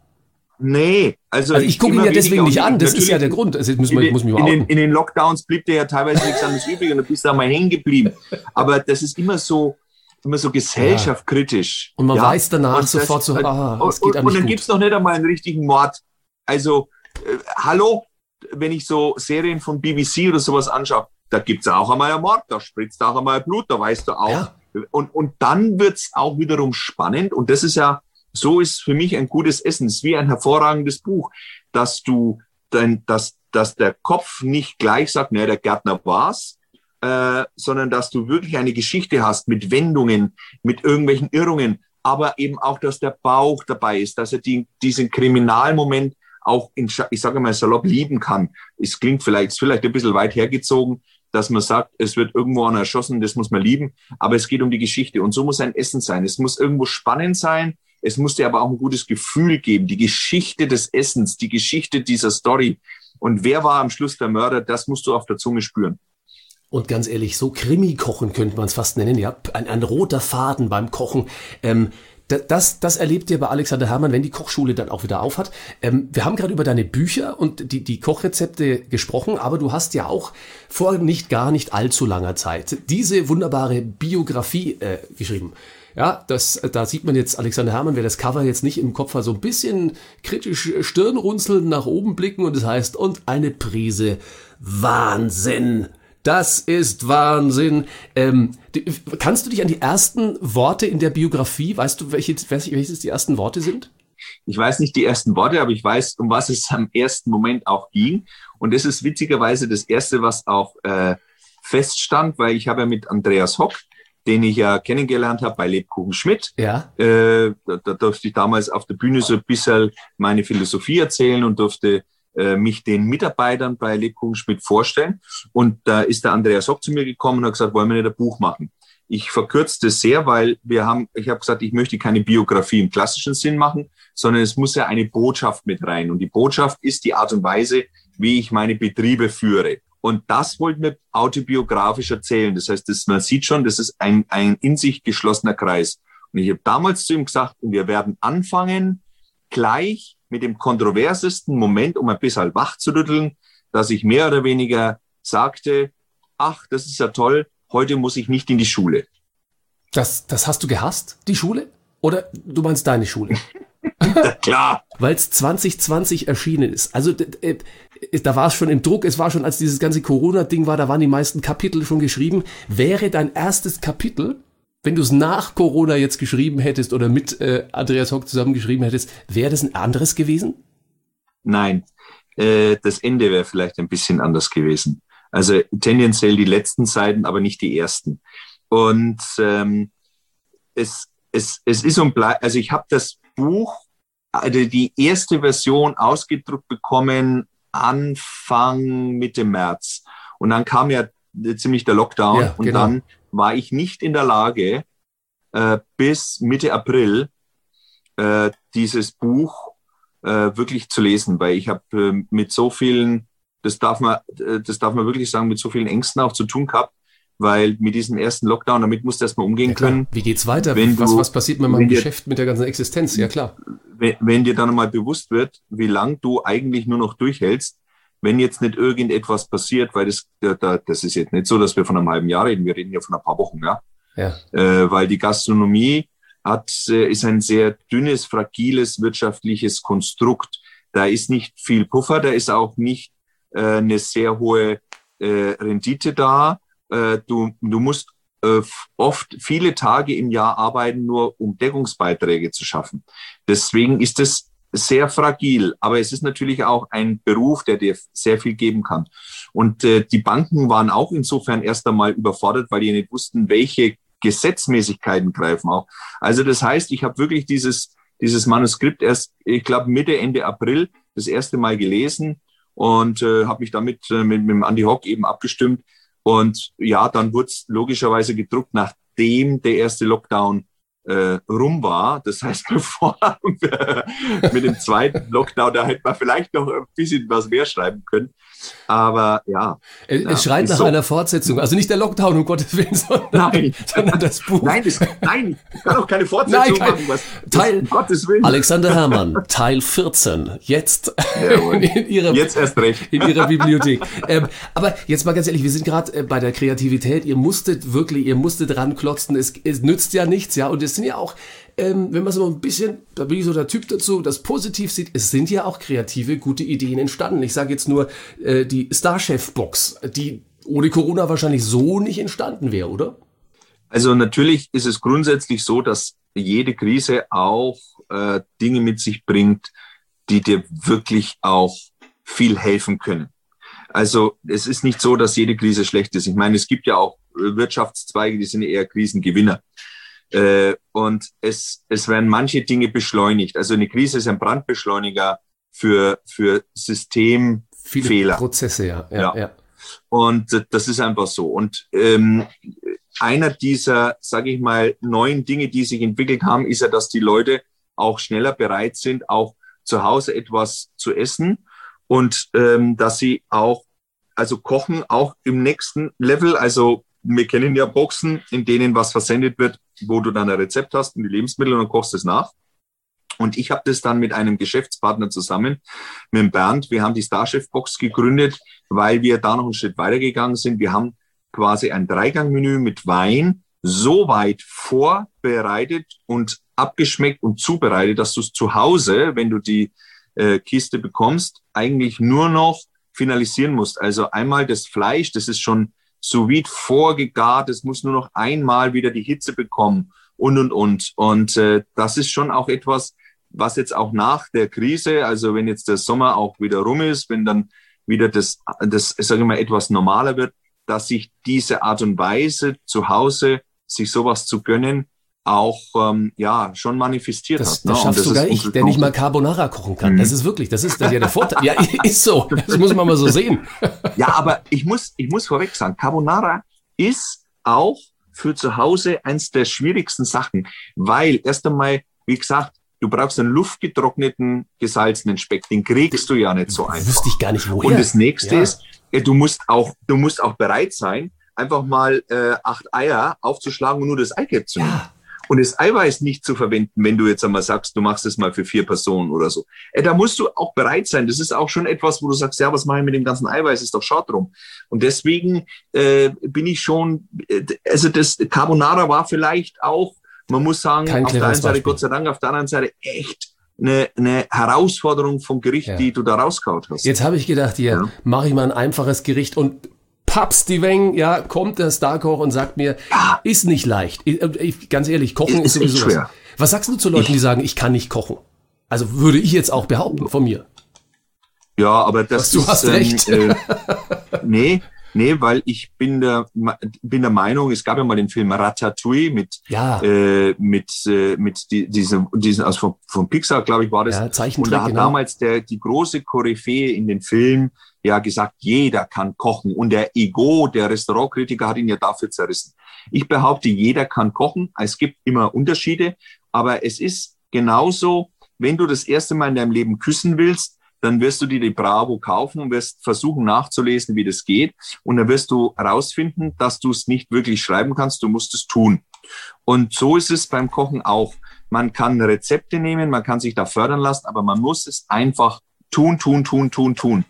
Nee, also, Also ich gucke ihn ja deswegen nicht an, das ist ja der Grund. Also muss in man, den, muss mich in, den, in den Lockdowns blieb dir ja teilweise nichts anderes übrig und du bist da mal hängen geblieben. Aber das ist immer so, immer so gesellschaftskritisch. Und man weiß danach Und das- sofort so, ah, es und, geht und, und dann gibt's gut. noch nicht einmal einen richtigen Mord. Also, äh, hallo, wenn ich so Serien von BBC oder sowas anschaue, da gibt's auch einmal einen Mord, da spritzt auch einmal Blut, da weißt du auch, Ja. Und, und dann wird's auch wiederum spannend. Und das ist ja, so ist für mich ein gutes Essen. Es ist wie ein hervorragendes Buch, dass du dein, dass, dass der Kopf nicht gleich sagt, naja, der Gärtner war's, äh, sondern dass du wirklich eine Geschichte hast mit Wendungen, mit irgendwelchen Irrungen, aber eben auch, dass der Bauch dabei ist, dass er die, diesen Kriminalmoment auch in, ich sage mal salopp lieben kann. Es klingt vielleicht, ist vielleicht ein bisschen weit hergezogen, dass man sagt, es wird irgendwo an erschossen, das muss man lieben, aber es geht um die Geschichte und so muss ein Essen sein. Es muss irgendwo spannend sein, es muss dir aber auch ein gutes Gefühl geben, die Geschichte des Essens, die Geschichte dieser Story. Und wer war am Schluss der Mörder, das musst du auf der Zunge spüren. Und ganz ehrlich, so Krimi-Kochen könnte man es fast nennen, ja. Ein, ein roter Faden beim Kochen. Ähm, das, das erlebt ihr bei Alexander Herrmann, wenn die Kochschule dann auch wieder aufhat. Ähm, wir haben gerade über deine Bücher und die, die Kochrezepte gesprochen, aber du hast ja auch vor nicht gar nicht allzu langer Zeit diese wunderbare Biografie äh, geschrieben. Ja, das, da sieht man jetzt Alexander Herrmann, wer das Cover jetzt nicht im Kopf hat, so ein bisschen kritisch Stirnrunzeln nach oben blicken und es das heißt, und eine Prise Wahnsinn. Das ist Wahnsinn. Ähm, kannst du dich an die ersten Worte in der Biografie, weißt du, welche, welches die ersten Worte sind? Ich weiß nicht die ersten Worte, aber ich weiß, um was es am ersten Moment auch ging. Und das ist witzigerweise das Erste, was auch äh, feststand, weil ich habe ja mit Andreas Hock, den ich ja kennengelernt habe bei Lebkuchen Schmidt. Ja. Äh, da, da durfte ich damals auf der Bühne so ein bisschen meine Philosophie erzählen und durfte äh, mich den Mitarbeitern bei Lebkuchen Schmidt vorstellen. Und da ist der Andreas Hock zu mir gekommen und hat gesagt, wollen wir nicht ein Buch machen? Ich verkürze das sehr, weil wir haben, ich habe gesagt, ich möchte keine Biografie im klassischen Sinn machen, sondern es muss ja eine Botschaft mit rein. Und die Botschaft ist die Art und Weise, wie ich meine Betriebe führe. Und das wollten wir autobiografisch erzählen. Das heißt, das, man sieht schon, das ist ein, ein in sich geschlossener Kreis. Und ich habe damals zu ihm gesagt, wir werden anfangen, gleich mit dem kontroversesten Moment, um ein bisschen wach zu rütteln, dass ich mehr oder weniger sagte, ach, das ist ja toll, heute muss ich nicht in die Schule. Das, das hast du gehasst, die Schule? Oder du meinst deine Schule? Klar. Weil es 2020 erschienen ist. Also äh, da war es schon im Druck, es war schon, als dieses ganze Corona-Ding war, da waren die meisten Kapitel schon geschrieben. Wäre dein erstes Kapitel wenn du es nach Corona jetzt geschrieben hättest oder mit äh, Andreas Hock zusammen geschrieben hättest, wäre das ein anderes gewesen? Nein, äh, das Ende wäre vielleicht ein bisschen anders gewesen. Also tendenziell die letzten Seiten, aber nicht die ersten. Und ähm, es, es, es ist und bleibt, also ich habe das Buch, also die erste Version ausgedruckt bekommen Anfang Mitte März. Und dann kam ja ziemlich der Lockdown ja, und genau. dann war ich nicht in der Lage, äh, bis Mitte April äh, dieses Buch äh, wirklich zu lesen, weil ich habe äh, mit so vielen, das darf man, äh, das darf man wirklich sagen, mit so vielen Ängsten auch zu tun gehabt, weil mit diesem ersten Lockdown, damit musst du erstmal umgehen ja, können. Wie geht's weiter? Wenn was, du, was passiert mit meinem Geschäft, mit der ganzen Existenz? Ja, klar. Wenn, wenn dir dann mal bewusst wird, wie lang du eigentlich nur noch durchhältst, wenn jetzt nicht irgendetwas passiert, weil das, das ist jetzt nicht so, dass wir von einem halben Jahr reden, wir reden ja von ein paar Wochen, ja. ja. Äh, weil die Gastronomie hat, äh, ist ein sehr dünnes, fragiles wirtschaftliches Konstrukt. Da ist nicht viel Puffer, da ist auch nicht äh, eine sehr hohe äh, Rendite da. Äh, du, du musst äh, oft viele Tage im Jahr arbeiten, nur um Deckungsbeiträge zu schaffen. Deswegen ist es sehr fragil, aber es ist natürlich auch ein Beruf, der dir sehr viel geben kann. Und äh, die Banken waren auch insofern erst einmal überfordert, weil die nicht wussten, welche Gesetzmäßigkeiten greifen auch. Also das heißt, ich habe wirklich dieses, dieses Manuskript erst, ich glaube, Mitte, Ende April das erste Mal gelesen und äh, habe mich damit äh, mit, mit dem Andy Hock eben abgestimmt. Und ja, dann wurde es logischerweise gedruckt, nachdem der erste Lockdown äh, rum war. Das heißt, bevor wir mit dem zweiten Lockdown, da hätte man vielleicht noch ein bisschen was mehr schreiben können. Aber ja. Es, ja, schreit nach so. einer Fortsetzung. Also nicht der Lockdown, um Gottes Willen, sondern, nein. sondern das Buch. Nein, das, nein, ich kann auch keine Fortsetzung nein, kein, machen. Was, Teil, um Gottes Willen. Alexander Herrmann, Teil 14. Jetzt, in, in ihrer, jetzt erst recht. In ihrer Bibliothek. ähm, aber jetzt mal ganz ehrlich, wir sind gerade äh, bei der Kreativität. Ihr musstet wirklich, ihr musstet dran klotzen. Es, es nützt ja nichts, ja. Und es sind ja auch ähm, wenn man so ein bisschen, da bin ich so der Typ dazu, das positiv sieht, es sind ja auch kreative, gute Ideen entstanden. Ich sage jetzt nur äh, die Starchef-Box, die ohne Corona wahrscheinlich so nicht entstanden wäre, oder? Also natürlich ist es grundsätzlich so, dass jede Krise auch äh, Dinge mit sich bringt, die dir wirklich auch viel helfen können. Also es ist nicht so, dass jede Krise schlecht ist. Ich meine, es gibt ja auch Wirtschaftszweige, die sind eher Krisengewinner. Äh, und es, es werden manche Dinge beschleunigt. Also eine Krise ist ein Brandbeschleuniger für, für Systemfehler. Viele Prozesse, ja. ja, ja. ja. Und das ist einfach so. Und ähm, einer dieser, sage ich mal, neuen Dinge, die sich entwickelt haben, ist ja, dass die Leute auch schneller bereit sind, auch zu Hause etwas zu essen und ähm, dass sie auch, also kochen auch im nächsten Level, also wir kennen ja Boxen, in denen was versendet wird, wo du dann ein Rezept hast und die Lebensmittel und dann kochst es nach. Und ich habe das dann mit einem Geschäftspartner zusammen, mit dem Bernd, wir haben die Starchef Box gegründet, weil wir da noch einen Schritt weitergegangen sind. Wir haben quasi ein Dreigangmenü mit Wein so weit vorbereitet und abgeschmeckt und zubereitet, dass du es zu Hause, wenn du die äh, Kiste bekommst, eigentlich nur noch finalisieren musst. Also einmal das Fleisch, das ist schon sous vorgegart, es muss nur noch einmal wieder die Hitze bekommen und, und, und. Und äh, das ist schon auch etwas, was jetzt auch nach der Krise, also wenn jetzt der Sommer auch wieder rum ist, wenn dann wieder das, das sage ich mal, etwas normaler wird, dass sich diese Art und Weise zu Hause, sich sowas zu gönnen, auch ähm, ja schon manifestiert das, hat. Ne? Das schaffst sogar ich, der nicht mal Carbonara kochen kann. Mhm. Das ist wirklich, das ist das ist ja der Vorteil. ja, ist so. Das muss man mal so sehen. ja, aber ich muss, ich muss vorweg sagen, Carbonara ist auch für zu Hause eins der schwierigsten Sachen, weil erst einmal, wie gesagt, du brauchst einen luftgetrockneten, gesalzenen Speck. Den kriegst du ja nicht so einfach. Wüsste ich gar nicht, woher. Und das nächste ja. ist, äh, du musst auch, du musst auch bereit sein, einfach mal äh, acht Eier aufzuschlagen und nur das Eigelb zu nehmen. Ja und das Eiweiß nicht zu verwenden, wenn du jetzt einmal sagst, du machst es mal für vier Personen oder so. Äh, da musst du auch bereit sein. Das ist auch schon etwas, wo du sagst, ja, was mache ich mit dem ganzen Eiweiß? Ist doch schade drum. Und deswegen äh, bin ich schon, äh, also das Carbonara war vielleicht auch, man muss sagen, Kein auf der einen Seite, Beispiel. Gott sei Dank, auf der anderen Seite echt eine, eine Herausforderung vom Gericht, ja. die du da rauskaut hast. Jetzt habe ich gedacht, hier ja. mache ich mal ein einfaches Gericht und Paps die Weng, ja, kommt der Starkoch und sagt mir, ja. ist nicht leicht. Ich, ich, ganz ehrlich, kochen ist, ist sowieso schwer. Was. was sagst du zu Leuten, ich, die sagen, ich kann nicht kochen? Also würde ich jetzt auch behaupten von mir. Ja, aber das du ist, hast recht. Ähm, äh, nee, nee, weil ich bin der bin der Meinung, es gab ja mal den Film Ratatouille mit ja. äh, mit äh, mit die, diesem diesen also von, von Pixar, glaube ich, war das. Ja, und da hat genau. damals der die große Koryphäe in den Film ja gesagt, jeder kann kochen. Und der Ego, der Restaurantkritiker, hat ihn ja dafür zerrissen. Ich behaupte, jeder kann kochen. Es gibt immer Unterschiede. Aber es ist genauso, wenn du das erste Mal in deinem Leben küssen willst, dann wirst du dir die Bravo kaufen und wirst versuchen nachzulesen, wie das geht. Und dann wirst du herausfinden, dass du es nicht wirklich schreiben kannst, du musst es tun. Und so ist es beim Kochen auch. Man kann Rezepte nehmen, man kann sich da fördern lassen, aber man muss es einfach tun, tun, tun, tun, tun.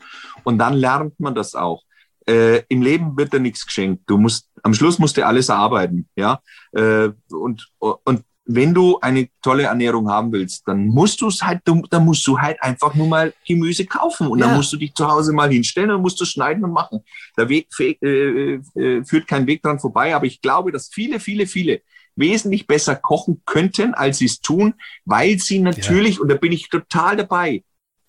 Und dann lernt man das auch. Äh, Im Leben wird dir nichts geschenkt. Du musst, am Schluss musst du alles erarbeiten, ja. Äh, und, und wenn du eine tolle Ernährung haben willst, dann musst du es halt, dann musst du halt einfach nur mal Gemüse kaufen und ja. dann musst du dich zu Hause mal hinstellen und musst du schneiden und machen. Der Weg äh, äh, führt kein Weg dran vorbei, aber ich glaube, dass viele, viele, viele wesentlich besser kochen könnten, als sie es tun, weil sie natürlich, ja. und da bin ich total dabei,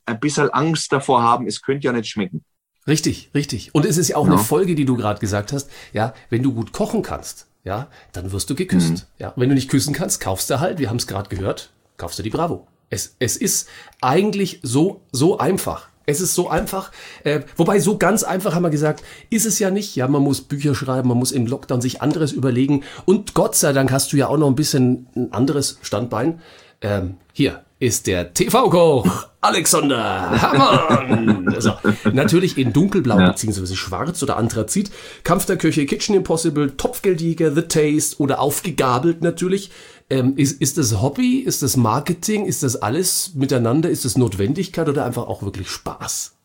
ein bisschen Angst davor haben, es könnte ja nicht schmecken. Richtig, richtig. Und es ist ja auch ja. eine Folge, die du gerade gesagt hast. Ja, wenn du gut kochen kannst, ja, dann wirst du geküsst. Mhm. Ja, wenn du nicht küssen kannst, kaufst du halt, wir haben es gerade gehört, kaufst du die Bravo. Es, es ist eigentlich so, so einfach. Es ist so einfach, äh, wobei so ganz einfach haben wir gesagt, ist es ja nicht. Ja, man muss Bücher schreiben, man muss im Lockdown sich anderes überlegen. Und Gott sei Dank hast du ja auch noch ein bisschen ein anderes Standbein. Ähm, hier, ist der TV-Koch Alexander Hammann. Also, natürlich in dunkelblau ja. bzw. schwarz oder Anthrazit. Kampf der Köche, Kitchen Impossible, Topfgeldjäger, The Taste oder aufgegabelt natürlich. Ähm, ist, ist das Hobby? Ist das Marketing? Ist das alles miteinander? Ist das Notwendigkeit oder einfach auch wirklich Spaß?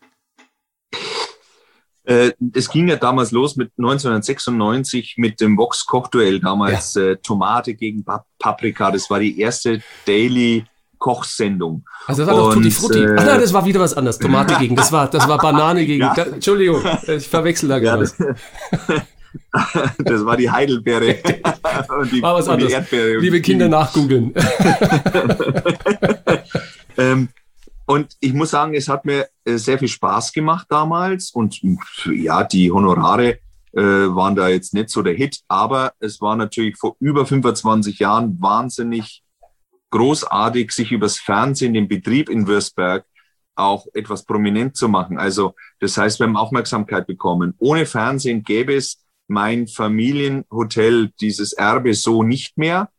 Äh, es ging ja damals los mit 1996 mit dem Vox Kochduell damals ja. äh, Tomate gegen Paprika. Das war die erste Daily Kochsendung. Also das war doch Tutti Frutti. Äh, Ach nein, das war wieder was anderes. Tomate gegen. Das war, das war Banane gegen. Ja. Da, Entschuldigung, ich verwechsel da gerade. Ja, das war die Heidelbeere und die, war was Erdbeere. Liebe Kinder, nachgoogeln. ähm, und ich muss sagen, es hat mir äh, sehr viel Spaß gemacht damals. Und ja, die Honorare äh, waren da jetzt nicht so der Hit, aber es war natürlich vor über 25 Jahren wahnsinnig großartig, sich übers Fernsehen, den Betrieb in Würzberg auch etwas prominent zu machen. Also das heißt, wir haben Aufmerksamkeit bekommen. Ohne Fernsehen gäbe es mein Familienhotel, dieses Erbe so nicht mehr,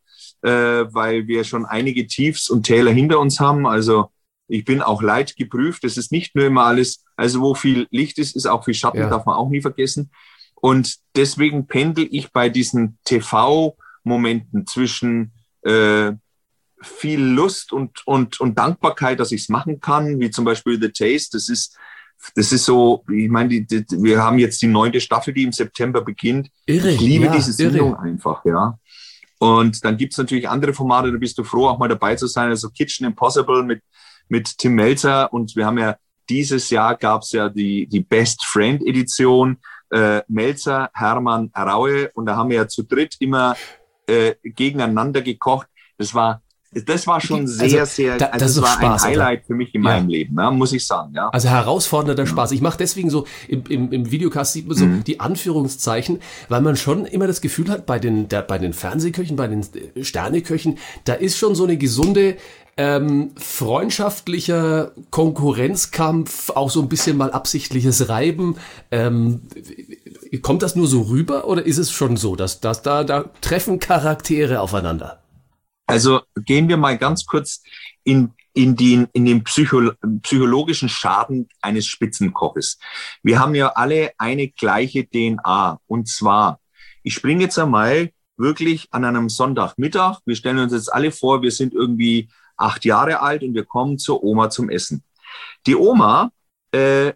äh, weil wir schon einige Tiefs und Täler hinter uns haben. Also ich bin auch leidgeprüft. Es ist nicht nur immer alles, also wo viel Licht ist, ist auch viel Schatten, ja. darf man auch nie vergessen. Und deswegen pendel ich bei diesen TV-Momenten zwischen äh, viel Lust und, und, und Dankbarkeit, dass ich es machen kann, wie zum Beispiel The Taste. Das ist, das ist so, ich meine, die, die, wir haben jetzt die neunte Staffel, die im September beginnt. Irre, ich liebe ja, diese Sendung irre. einfach, ja. Und dann gibt's natürlich andere Formate, da bist du froh, auch mal dabei zu sein. Also Kitchen Impossible mit, mit Tim Melzer. Und wir haben ja dieses Jahr gab's ja die, die Best Friend Edition. Äh, Melzer, Hermann, Raue. Und da haben wir ja zu dritt immer äh, gegeneinander gekocht. Das war das war schon sehr, also, sehr, da, also das, das war Spaß, ein Highlight oder? für mich in ja. meinem Leben, ja, muss ich sagen. Ja. Also herausfordernder. Spaß. Ich mache deswegen so, im, im, im Videocast sieht man so mhm. die Anführungszeichen, weil man schon immer das Gefühl hat, bei den, der, bei den Fernsehköchen, bei den Sterneköchen, da ist schon so eine gesunde ähm, freundschaftlicher Konkurrenzkampf, auch so ein bisschen mal absichtliches Reiben. Ähm, kommt das nur so rüber oder ist es schon so, dass, dass da, da treffen Charaktere aufeinander? Also gehen wir mal ganz kurz in, in, den, in den Psycho, psychologischen Schaden eines Spitzenkoches. Wir haben ja alle eine gleiche DNA. Und zwar, ich springe jetzt einmal wirklich an einem Sonntagmittag. Wir stellen uns jetzt alle vor, wir sind irgendwie acht Jahre alt und wir kommen zur Oma zum Essen. Die Oma äh,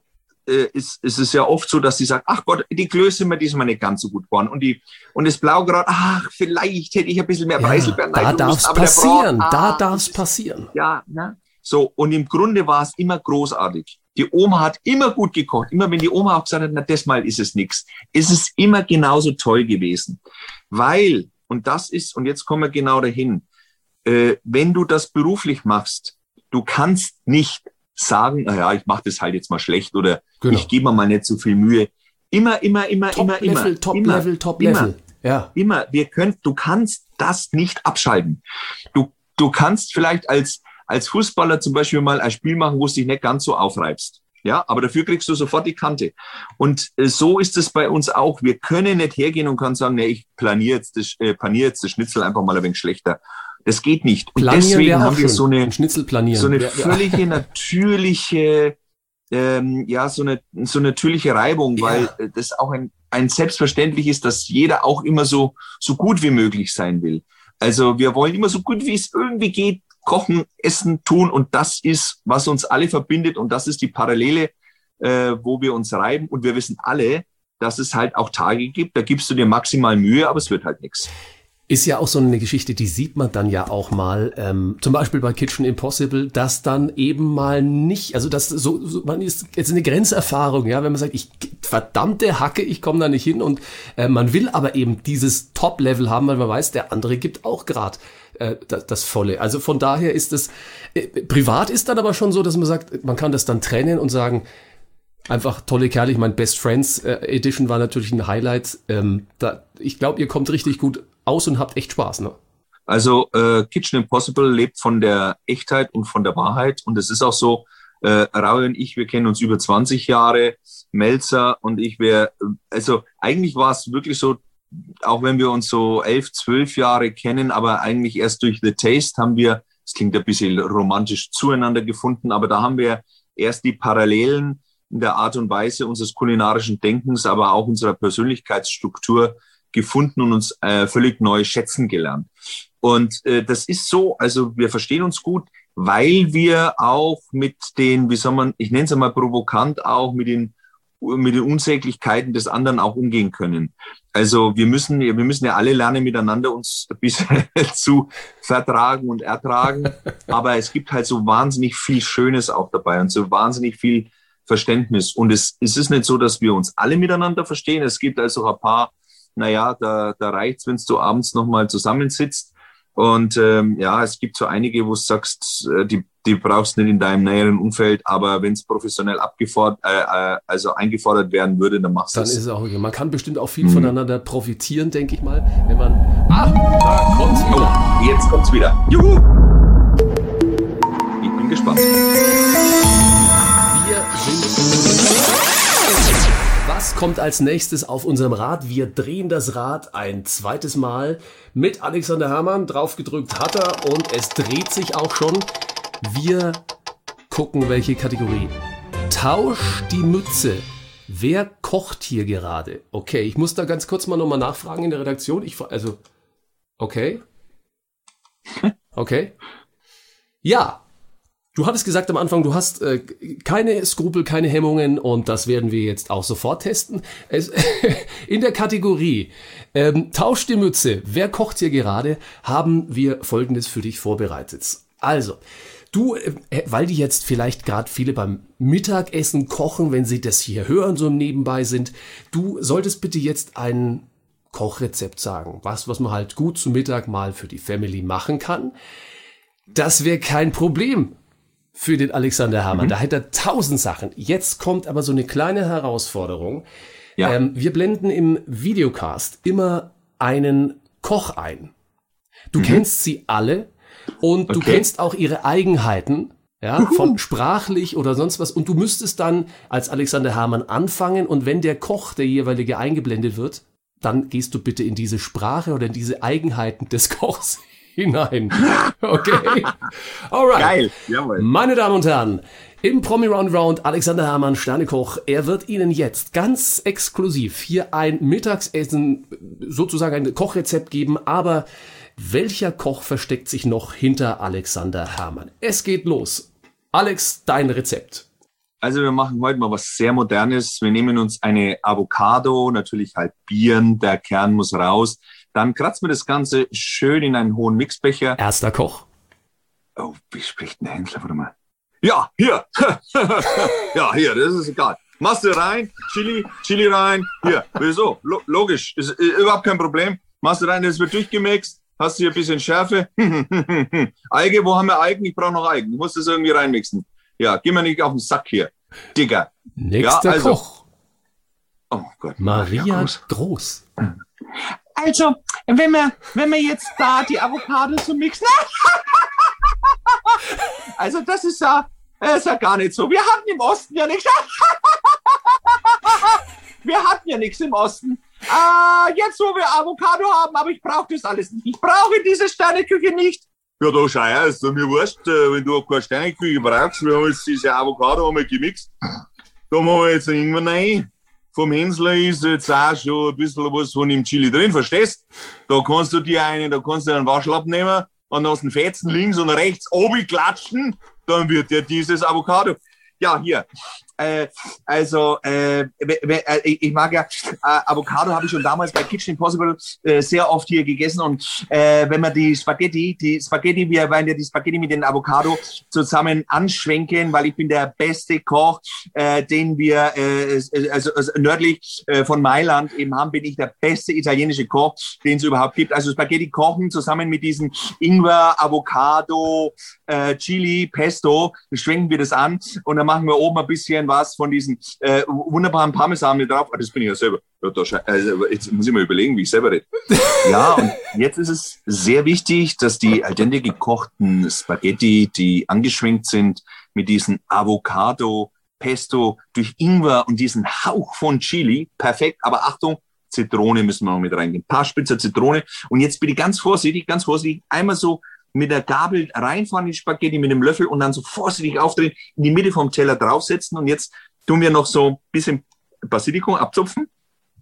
äh, ist, ist es ja oft so, dass sie sagt, ach Gott, die Klöße sind mir diesmal nicht ganz so gut geworden. Und, die, und das Blaugrad, ach, vielleicht hätte ich ein bisschen mehr Preiselbeeren. Ja, da darf es passieren, da ah, darf es passieren. Ja, ne? So, und im Grunde war es immer großartig. Die Oma hat immer gut gekocht. Immer wenn die Oma auch gesagt hat, na, das mal ist es nichts, ist es immer genauso toll gewesen. Weil, und das ist, und jetzt kommen wir genau dahin, äh, wenn du das beruflich machst, du kannst nicht sagen, naja, ich mache das halt jetzt mal schlecht oder genau. ich gebe mir mal nicht so viel Mühe. Immer, immer, immer, top immer, Level, immer. Top immer, Level, Top immer, Level. Ja. Immer. Wir können, du kannst das nicht abschalten. Du, du kannst vielleicht als, als Fußballer zum Beispiel mal ein Spiel machen, wo du dich nicht ganz so aufreibst. Ja, aber dafür kriegst du sofort die Kante. Und äh, so ist es bei uns auch. Wir können nicht hergehen und können sagen, nee, ich planiere jetzt das, äh, planiere jetzt das Schnitzel einfach mal ein wenig schlechter. Das geht nicht. Und planieren deswegen haben wir so eine, Schnitzel planieren. so eine völlige natürliche, ähm, ja, so eine, so eine natürliche Reibung, ja. weil das auch ein, ein selbstverständlich ist, dass jeder auch immer so, so gut wie möglich sein will. Also wir wollen immer so gut wie es irgendwie geht, kochen, essen, tun und das ist, was uns alle verbindet und das ist die Parallele, äh, wo wir uns reiben und wir wissen alle, dass es halt auch Tage gibt, da gibst du dir maximal Mühe, aber es wird halt nichts. Ist ja auch so eine Geschichte, die sieht man dann ja auch mal, ähm, zum Beispiel bei Kitchen Impossible, dass dann eben mal nicht, also das so, so man ist jetzt eine Grenzerfahrung, ja, wenn man sagt, ich verdammte Hacke, ich komme da nicht hin und äh, man will aber eben dieses Top-Level haben, weil man weiß, der andere gibt auch gerade äh, das, das Volle. Also von daher ist es, äh, privat ist dann aber schon so, dass man sagt, man kann das dann trennen und sagen, Einfach tolle Kerle. Ich meine, Best Friends äh, Edition war natürlich ein Highlight. Ähm, da, ich glaube, ihr kommt richtig gut aus und habt echt Spaß, ne? Also äh, Kitchen Impossible lebt von der Echtheit und von der Wahrheit. Und es ist auch so, äh, Raul und ich, wir kennen uns über 20 Jahre. Melzer und ich, wir, also eigentlich war es wirklich so, auch wenn wir uns so elf, zwölf Jahre kennen, aber eigentlich erst durch The Taste haben wir, es klingt ein bisschen romantisch zueinander gefunden, aber da haben wir erst die Parallelen in der Art und Weise unseres kulinarischen Denkens, aber auch unserer Persönlichkeitsstruktur gefunden und uns äh, völlig neu schätzen gelernt. Und äh, das ist so, also wir verstehen uns gut, weil wir auch mit den, wie soll man, ich nenne es einmal provokant, auch mit den mit den Unsäglichkeiten des anderen auch umgehen können. Also wir müssen, wir müssen ja alle lernen, miteinander uns ein bisschen zu vertragen und ertragen. Aber es gibt halt so wahnsinnig viel Schönes auch dabei und so wahnsinnig viel Verständnis. Und es, es ist nicht so, dass wir uns alle miteinander verstehen. Es gibt also ein paar naja, da, da reicht's, wenn du abends nochmal zusammensitzt. Und ähm, ja, es gibt so einige, wo du sagst, äh, die, die brauchst du nicht in deinem näheren Umfeld, aber wenn es professionell abgefordert, äh, äh, also eingefordert werden würde, dann machst du Dann es. ist es auch okay. Man kann bestimmt auch viel voneinander profitieren, denke ich mal, wenn man. Ah, da kommt's wieder. Oh, jetzt kommt's wieder. Juhu! Kommt als nächstes auf unserem Rad? Wir drehen das Rad ein zweites Mal mit Alexander Herrmann. Draufgedrückt hat er und es dreht sich auch schon. Wir gucken, welche Kategorie. Tausch die Mütze. Wer kocht hier gerade? Okay, ich muss da ganz kurz mal nochmal nachfragen in der Redaktion. Ich, also, okay. Okay. Ja, Du hattest gesagt am Anfang, du hast äh, keine Skrupel, keine Hemmungen und das werden wir jetzt auch sofort testen. Es, in der Kategorie ähm, Tausch die Mütze, wer kocht hier gerade, haben wir Folgendes für dich vorbereitet. Also, du, äh, weil die jetzt vielleicht gerade viele beim Mittagessen kochen, wenn sie das hier hören, so nebenbei sind, du solltest bitte jetzt ein Kochrezept sagen. Was, was man halt gut zu Mittag mal für die Family machen kann. Das wäre kein Problem für den Alexander Herrmann. Da hätte er tausend Sachen. Jetzt kommt aber so eine kleine Herausforderung. Ja. Ähm, wir blenden im Videocast immer einen Koch ein. Du kennst sie alle und du Okay. kennst auch ihre Eigenheiten. Ja, von sprachlich oder sonst was. Und du müsstest dann als Alexander Herrmann anfangen und wenn der Koch, der jeweilige eingeblendet wird, dann gehst du bitte in diese Sprache oder in diese Eigenheiten des Kochs hinein. Okay? Alright. Geil, jawohl. Meine Damen und Herren, im Promi Round Round Alexander Herrmann, Sternekoch, er wird Ihnen jetzt ganz exklusiv hier ein Mittagsessen, sozusagen ein Kochrezept geben, aber welcher Koch versteckt sich noch hinter Alexander Herrmann? Es geht los. Alex, dein Rezept. Also wir machen heute mal was sehr Modernes. Wir nehmen uns eine Avocado, natürlich halbieren, der Kern muss raus. Dann kratzen wir das Ganze schön in einen hohen Mixbecher. Erster Koch. Oh, wie spricht ein Händler? Warte mal. Ja, hier. ja, hier, das ist egal. Machst du rein, Chili, Chili rein. Hier, wieso? Lo logisch, ist äh, überhaupt kein Problem. Machst du rein, das wird durchgemixt. Hast du hier ein bisschen Schärfe. Alge, wo haben wir Algen? Ich brauche noch Algen. Ich muss das irgendwie reinmixen. Ja, geh mir nicht auf den Sack hier. Digga. Nächster Ja, also. Koch. Oh Gott. Maria groß. Groß. Also, wenn wir, wenn wir jetzt da die Avocado so mixen. Also das ist ja, das ist ja gar nicht so. Wir hatten im Osten ja nichts. Wir hatten ja nichts im Osten. Ah, jetzt wo wir Avocado haben, aber ich brauche das alles nicht. Ich brauche diese Sterneküche nicht. Ja, da schau her, ist mir wurscht, äh, wenn du keine Sterneküche brauchst. Wir haben jetzt diese Avocado einmal gemixt. Da machen wir jetzt irgendwann rein. Vom Hensler ist jetzt auch schon ein bisschen was von dem Chili drin, verstehst? Da kannst du dir einen, da kannst du einen Waschlappen nehmen und aus den Fetzen links und rechts oben klatschen, dann wird dir dieses Avocado. Ja, hier. Äh, also, äh, äh, ich mag ja, äh, Avocado habe ich schon damals bei Kitchen Impossible äh, sehr oft hier gegessen und äh, wenn man die Spaghetti, die Spaghetti, wir werden ja die Spaghetti mit den Avocado zusammen anschwenken, weil ich bin der beste Koch, äh, den wir, äh, also, also nördlich äh, von Mailand eben haben, bin ich der beste italienische Koch, den es überhaupt gibt. Also Spaghetti kochen zusammen mit diesem Ingwer, Avocado, äh, Chili, Pesto, schwenken wir das an und dann machen wir oben ein bisschen was von diesem äh, wunderbaren Parmesan mit drauf. Ah, das bin ich ja selber. Also, jetzt muss ich mal überlegen, wie ich selber rede. Ja, und jetzt ist es sehr wichtig, dass die al dente gekochten Spaghetti, die angeschwenkt sind, mit diesen Avocado, Pesto, durch Ingwer und diesen Hauch von Chili, perfekt. Aber Achtung, Zitrone müssen wir noch mit reingehen. Ein paar Spitzer Zitrone. Und jetzt bitte ganz vorsichtig, ganz vorsichtig, einmal so mit der Gabel reinfahren in die Spaghetti mit dem Löffel und dann so vorsichtig aufdrehen, in die Mitte vom Teller draufsetzen. Und jetzt tun wir noch so ein bisschen Basilikum abzupfen.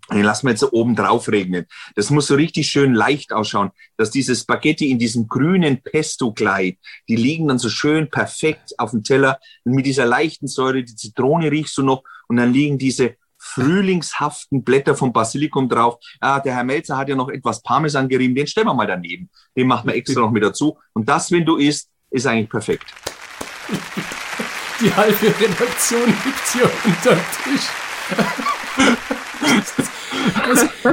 Und den lassen wir jetzt so oben drauf regnen. Das muss so richtig schön leicht ausschauen, dass diese Spaghetti in diesem grünen Pesto-Kleid, die liegen dann so schön perfekt auf dem Teller. Und mit dieser leichten Säure, die Zitrone riechst du noch und dann liegen diese frühlingshaften Blätter vom Basilikum drauf. Ah, der Herr Melzer hat ja noch etwas Parmesan gerieben, den stellen wir mal daneben. Den machen wir extra noch mit dazu. Und das, wenn du isst, ist eigentlich perfekt. Die halbe Redaktion liegt hier unter Tisch.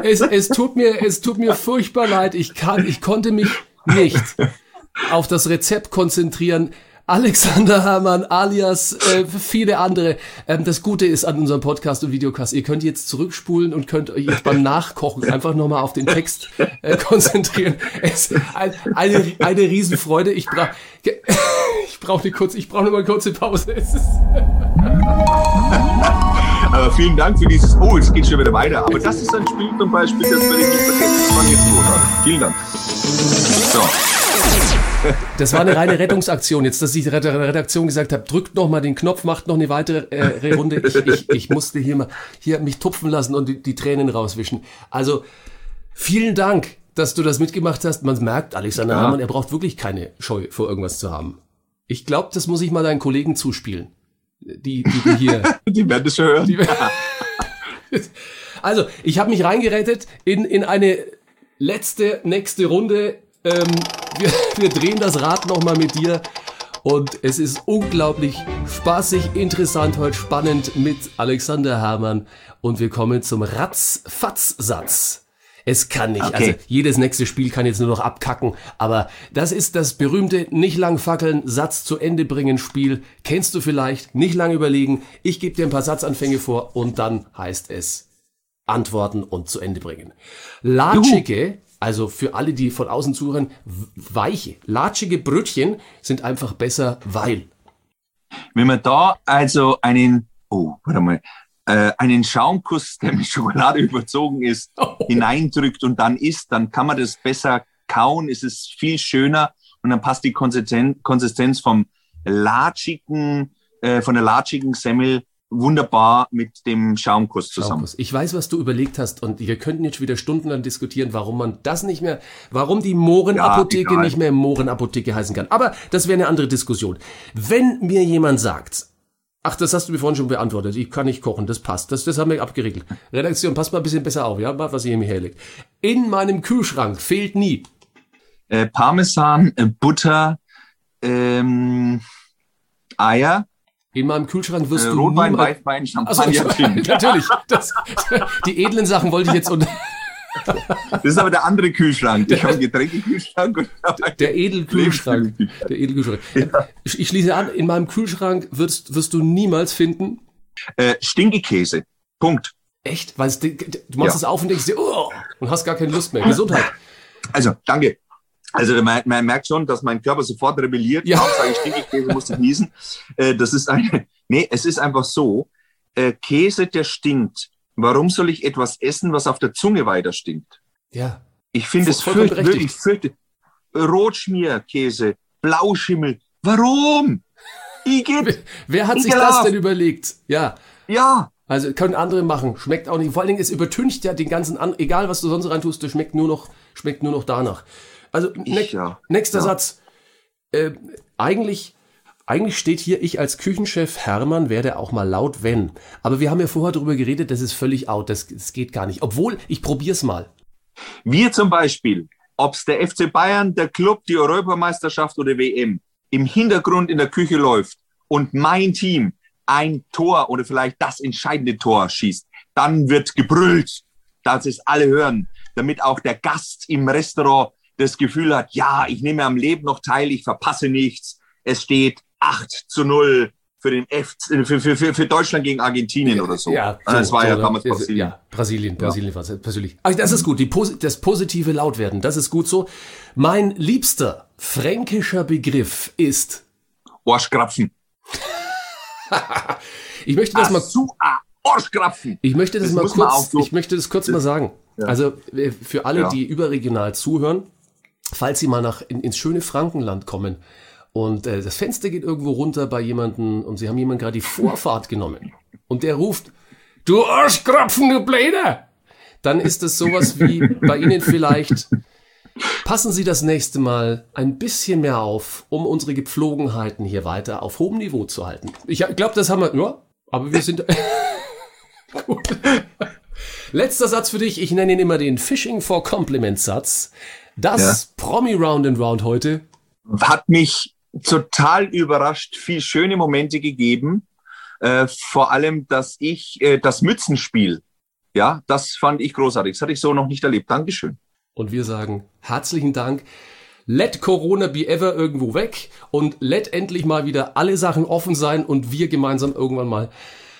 es, es, es, tut mir, es tut mir furchtbar leid. Ich kann, ich konnte mich nicht auf das Rezept konzentrieren. Alexander Hermann alias äh, viele andere. Ähm, das Gute ist an unserem Podcast und Videocast, ihr könnt jetzt zurückspulen und könnt euch beim Nachkochen einfach nochmal auf den Text äh, konzentrieren. Es, ein, eine, eine Riesenfreude. Ich brauche ich brauch eine kurze, ich eine kurze Pause. Aber vielen Dank für dieses, oh, es geht schon wieder weiter. Aber das ist ein Spiel zum Beispiel, das werde ich nicht vergessen. War jetzt großartig. Vielen Dank. So. Das war eine reine Rettungsaktion. Jetzt, dass ich der Redaktion gesagt habe, drückt noch mal den Knopf, macht noch eine weitere äh, Runde. Ich, ich, ich musste hier mal hier mich tupfen lassen und die, die Tränen rauswischen. Also vielen Dank, dass du das mitgemacht hast. Man merkt, Alexander Ja. Hamann, er braucht wirklich keine Scheu vor irgendwas zu haben. Ich glaube, das muss ich mal deinen Kollegen zuspielen. Die, die, die hier. Die werden es schon hören. Die- also, ich habe mich reingerettet in, in eine letzte, nächste Runde. Ähm, wir, wir drehen das Rad nochmal mit dir. Und es ist unglaublich spaßig, interessant, heute spannend mit Alexander Hermann. Und wir kommen zum Ratz-Fatz-Satz. Es kann nicht. Okay. Also jedes nächste Spiel kann jetzt nur noch abkacken. Aber das ist das berühmte nicht lang fackeln, Satz zu Ende bringen Spiel. Kennst du vielleicht? Nicht lang überlegen. Ich gebe dir ein paar Satzanfänge vor und dann heißt es antworten und zu Ende bringen. Latschige, also für alle, die von außen zuhören, weiche, latschige Brötchen sind einfach besser, weil. Wenn man da also einen, oh, warte mal, äh, einen Schaumkuss, der mit Schokolade überzogen ist, Oh. hineindrückt und dann isst, dann kann man das besser kauen, es ist viel schöner und dann passt die Konsistenz, Konsistenz vom latschigen, äh, von der latschigen Semmel wunderbar mit dem Schaumkuss zusammen. Schaumkuss. Ich weiß, was du überlegt hast und wir könnten jetzt wieder stundenlang diskutieren, warum man das nicht mehr, warum die Mohrenapotheke Ja, nicht mehr Mohrenapotheke heißen kann. Aber das wäre eine andere Diskussion. Wenn mir jemand sagt, ach, das hast du mir vorhin schon beantwortet, ich kann nicht kochen, das passt, das, das haben wir abgeregelt. Redaktion, passt mal ein bisschen besser auf, ja, was ihr mir herlegt. In meinem Kühlschrank fehlt nie. Äh, Parmesan, äh, Butter, ähm, Eier, In meinem Kühlschrank wirst äh, du Rotwein, niemals- Weißwein, Champagner, Gin. natürlich. Das, die edlen Sachen wollte ich jetzt unter. Das ist aber der andere Kühlschrank. Ich habe einen Getränkekühlschrank und Der Edelkühlschrank. Der Edelkühlschrank. Ich, ich schließe an, in meinem Kühlschrank wirst, wirst du niemals finden. äh, Stinkekäse. Punkt. Echt? Weil du machst Ja. es auf und denkst dir, oh, und hast gar keine Lust mehr. Gesundheit. Also, danke. Also man, man merkt schon, dass mein Körper sofort rebelliert. Ja. Sage ich Stinkekäse, muss ich niesen. Äh, das ist eine. Nee, es ist einfach so. Äh, Käse, der stinkt. Warum soll ich etwas essen, was auf der Zunge weiter stinkt? Ja. Ich finde es fürcht, wirklich fürchte. Rotschmierkäse, Blauschimmel. Warum? Igitt. Wer hat sich das denn überlegt? Ja. Ja. Also können andere machen. Schmeckt auch nicht. Vor allen Dingen, es übertüncht ja den ganzen an, egal was du sonst reintust, das schmeckt nur noch, schmeckt nur noch danach. Also Ich, ja. nächster Ja. Satz. Äh, eigentlich, eigentlich steht hier, ich als Küchenchef Hermann werde auch mal laut, wenn. Aber wir haben ja vorher darüber geredet, das ist völlig out, das, das geht gar nicht. Obwohl, ich probier's mal. Wir zum Beispiel, ob es der FC Bayern, der Club, die Europameisterschaft oder WM, im Hintergrund in der Küche läuft und mein Team ein Tor oder vielleicht das entscheidende Tor schießt, dann wird gebrüllt, dass es alle hören, damit auch der Gast im Restaurant das Gefühl hat, ja, ich nehme am Leben noch teil, ich verpasse nichts. Es steht 8 zu 0 für den F für, für, für, für Deutschland gegen Argentinien oder so. das war ja so, damals ist- Brasilien. Ja, Brasilien, Brasilien war es persönlich. Ach, das ist gut, die, das positive Lautwerden, das ist gut so. Mein liebster fränkischer Begriff ist, Arschkrapfen. ich möchte das mal so, Arschkrapfen. Ich möchte das, Das mal kurz, so- ich möchte das kurz mal sagen. Also äh, für alle, Ja. die überregional zuhören, falls sie mal nach in, ins schöne Frankenland kommen und äh, das Fenster geht irgendwo runter bei jemanden und sie haben jemanden gerade die Vorfahrt genommen und der ruft, du Arschkrapfen, du Bläder! Dann ist das sowas wie bei Ihnen vielleicht, passen Sie das nächste Mal ein bisschen mehr auf, um unsere Gepflogenheiten hier weiter auf hohem Niveau zu halten. Ich glaube, das haben wir, ja, aber wir sind... Gut. Letzter Satz für dich. Ich nenne ihn immer den Fishing for Compliments Satz. Das Promi Round and Round heute. hat mich total überrascht, viel schöne Momente gegeben. Äh, vor allem, dass ich äh, das Mützenspiel Ja, das fand ich großartig. Das hatte ich so noch nicht erlebt. Dankeschön. Und wir sagen herzlichen Dank. Let Corona be ever irgendwo weg und let endlich mal wieder alle Sachen offen sein und wir gemeinsam irgendwann mal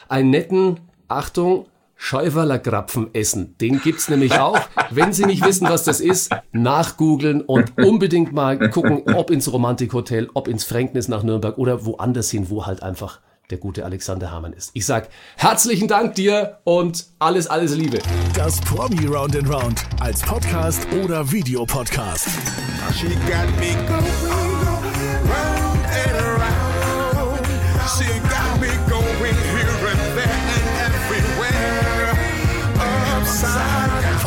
einen netten, Achtung, Schäuferler Krapfen essen. Den gibt's nämlich auch. Wenn Sie nicht wissen, was das ist, nachgoogeln und unbedingt mal gucken, ob ins Romantikhotel, ob ins Fränknis nach Nürnberg oder woanders hin, wo halt einfach der gute Alexander Hamann ist. Ich sag herzlichen Dank dir und alles, alles Liebe. Das Promi Round and Round als Podcast oder Videopodcast. She got me going round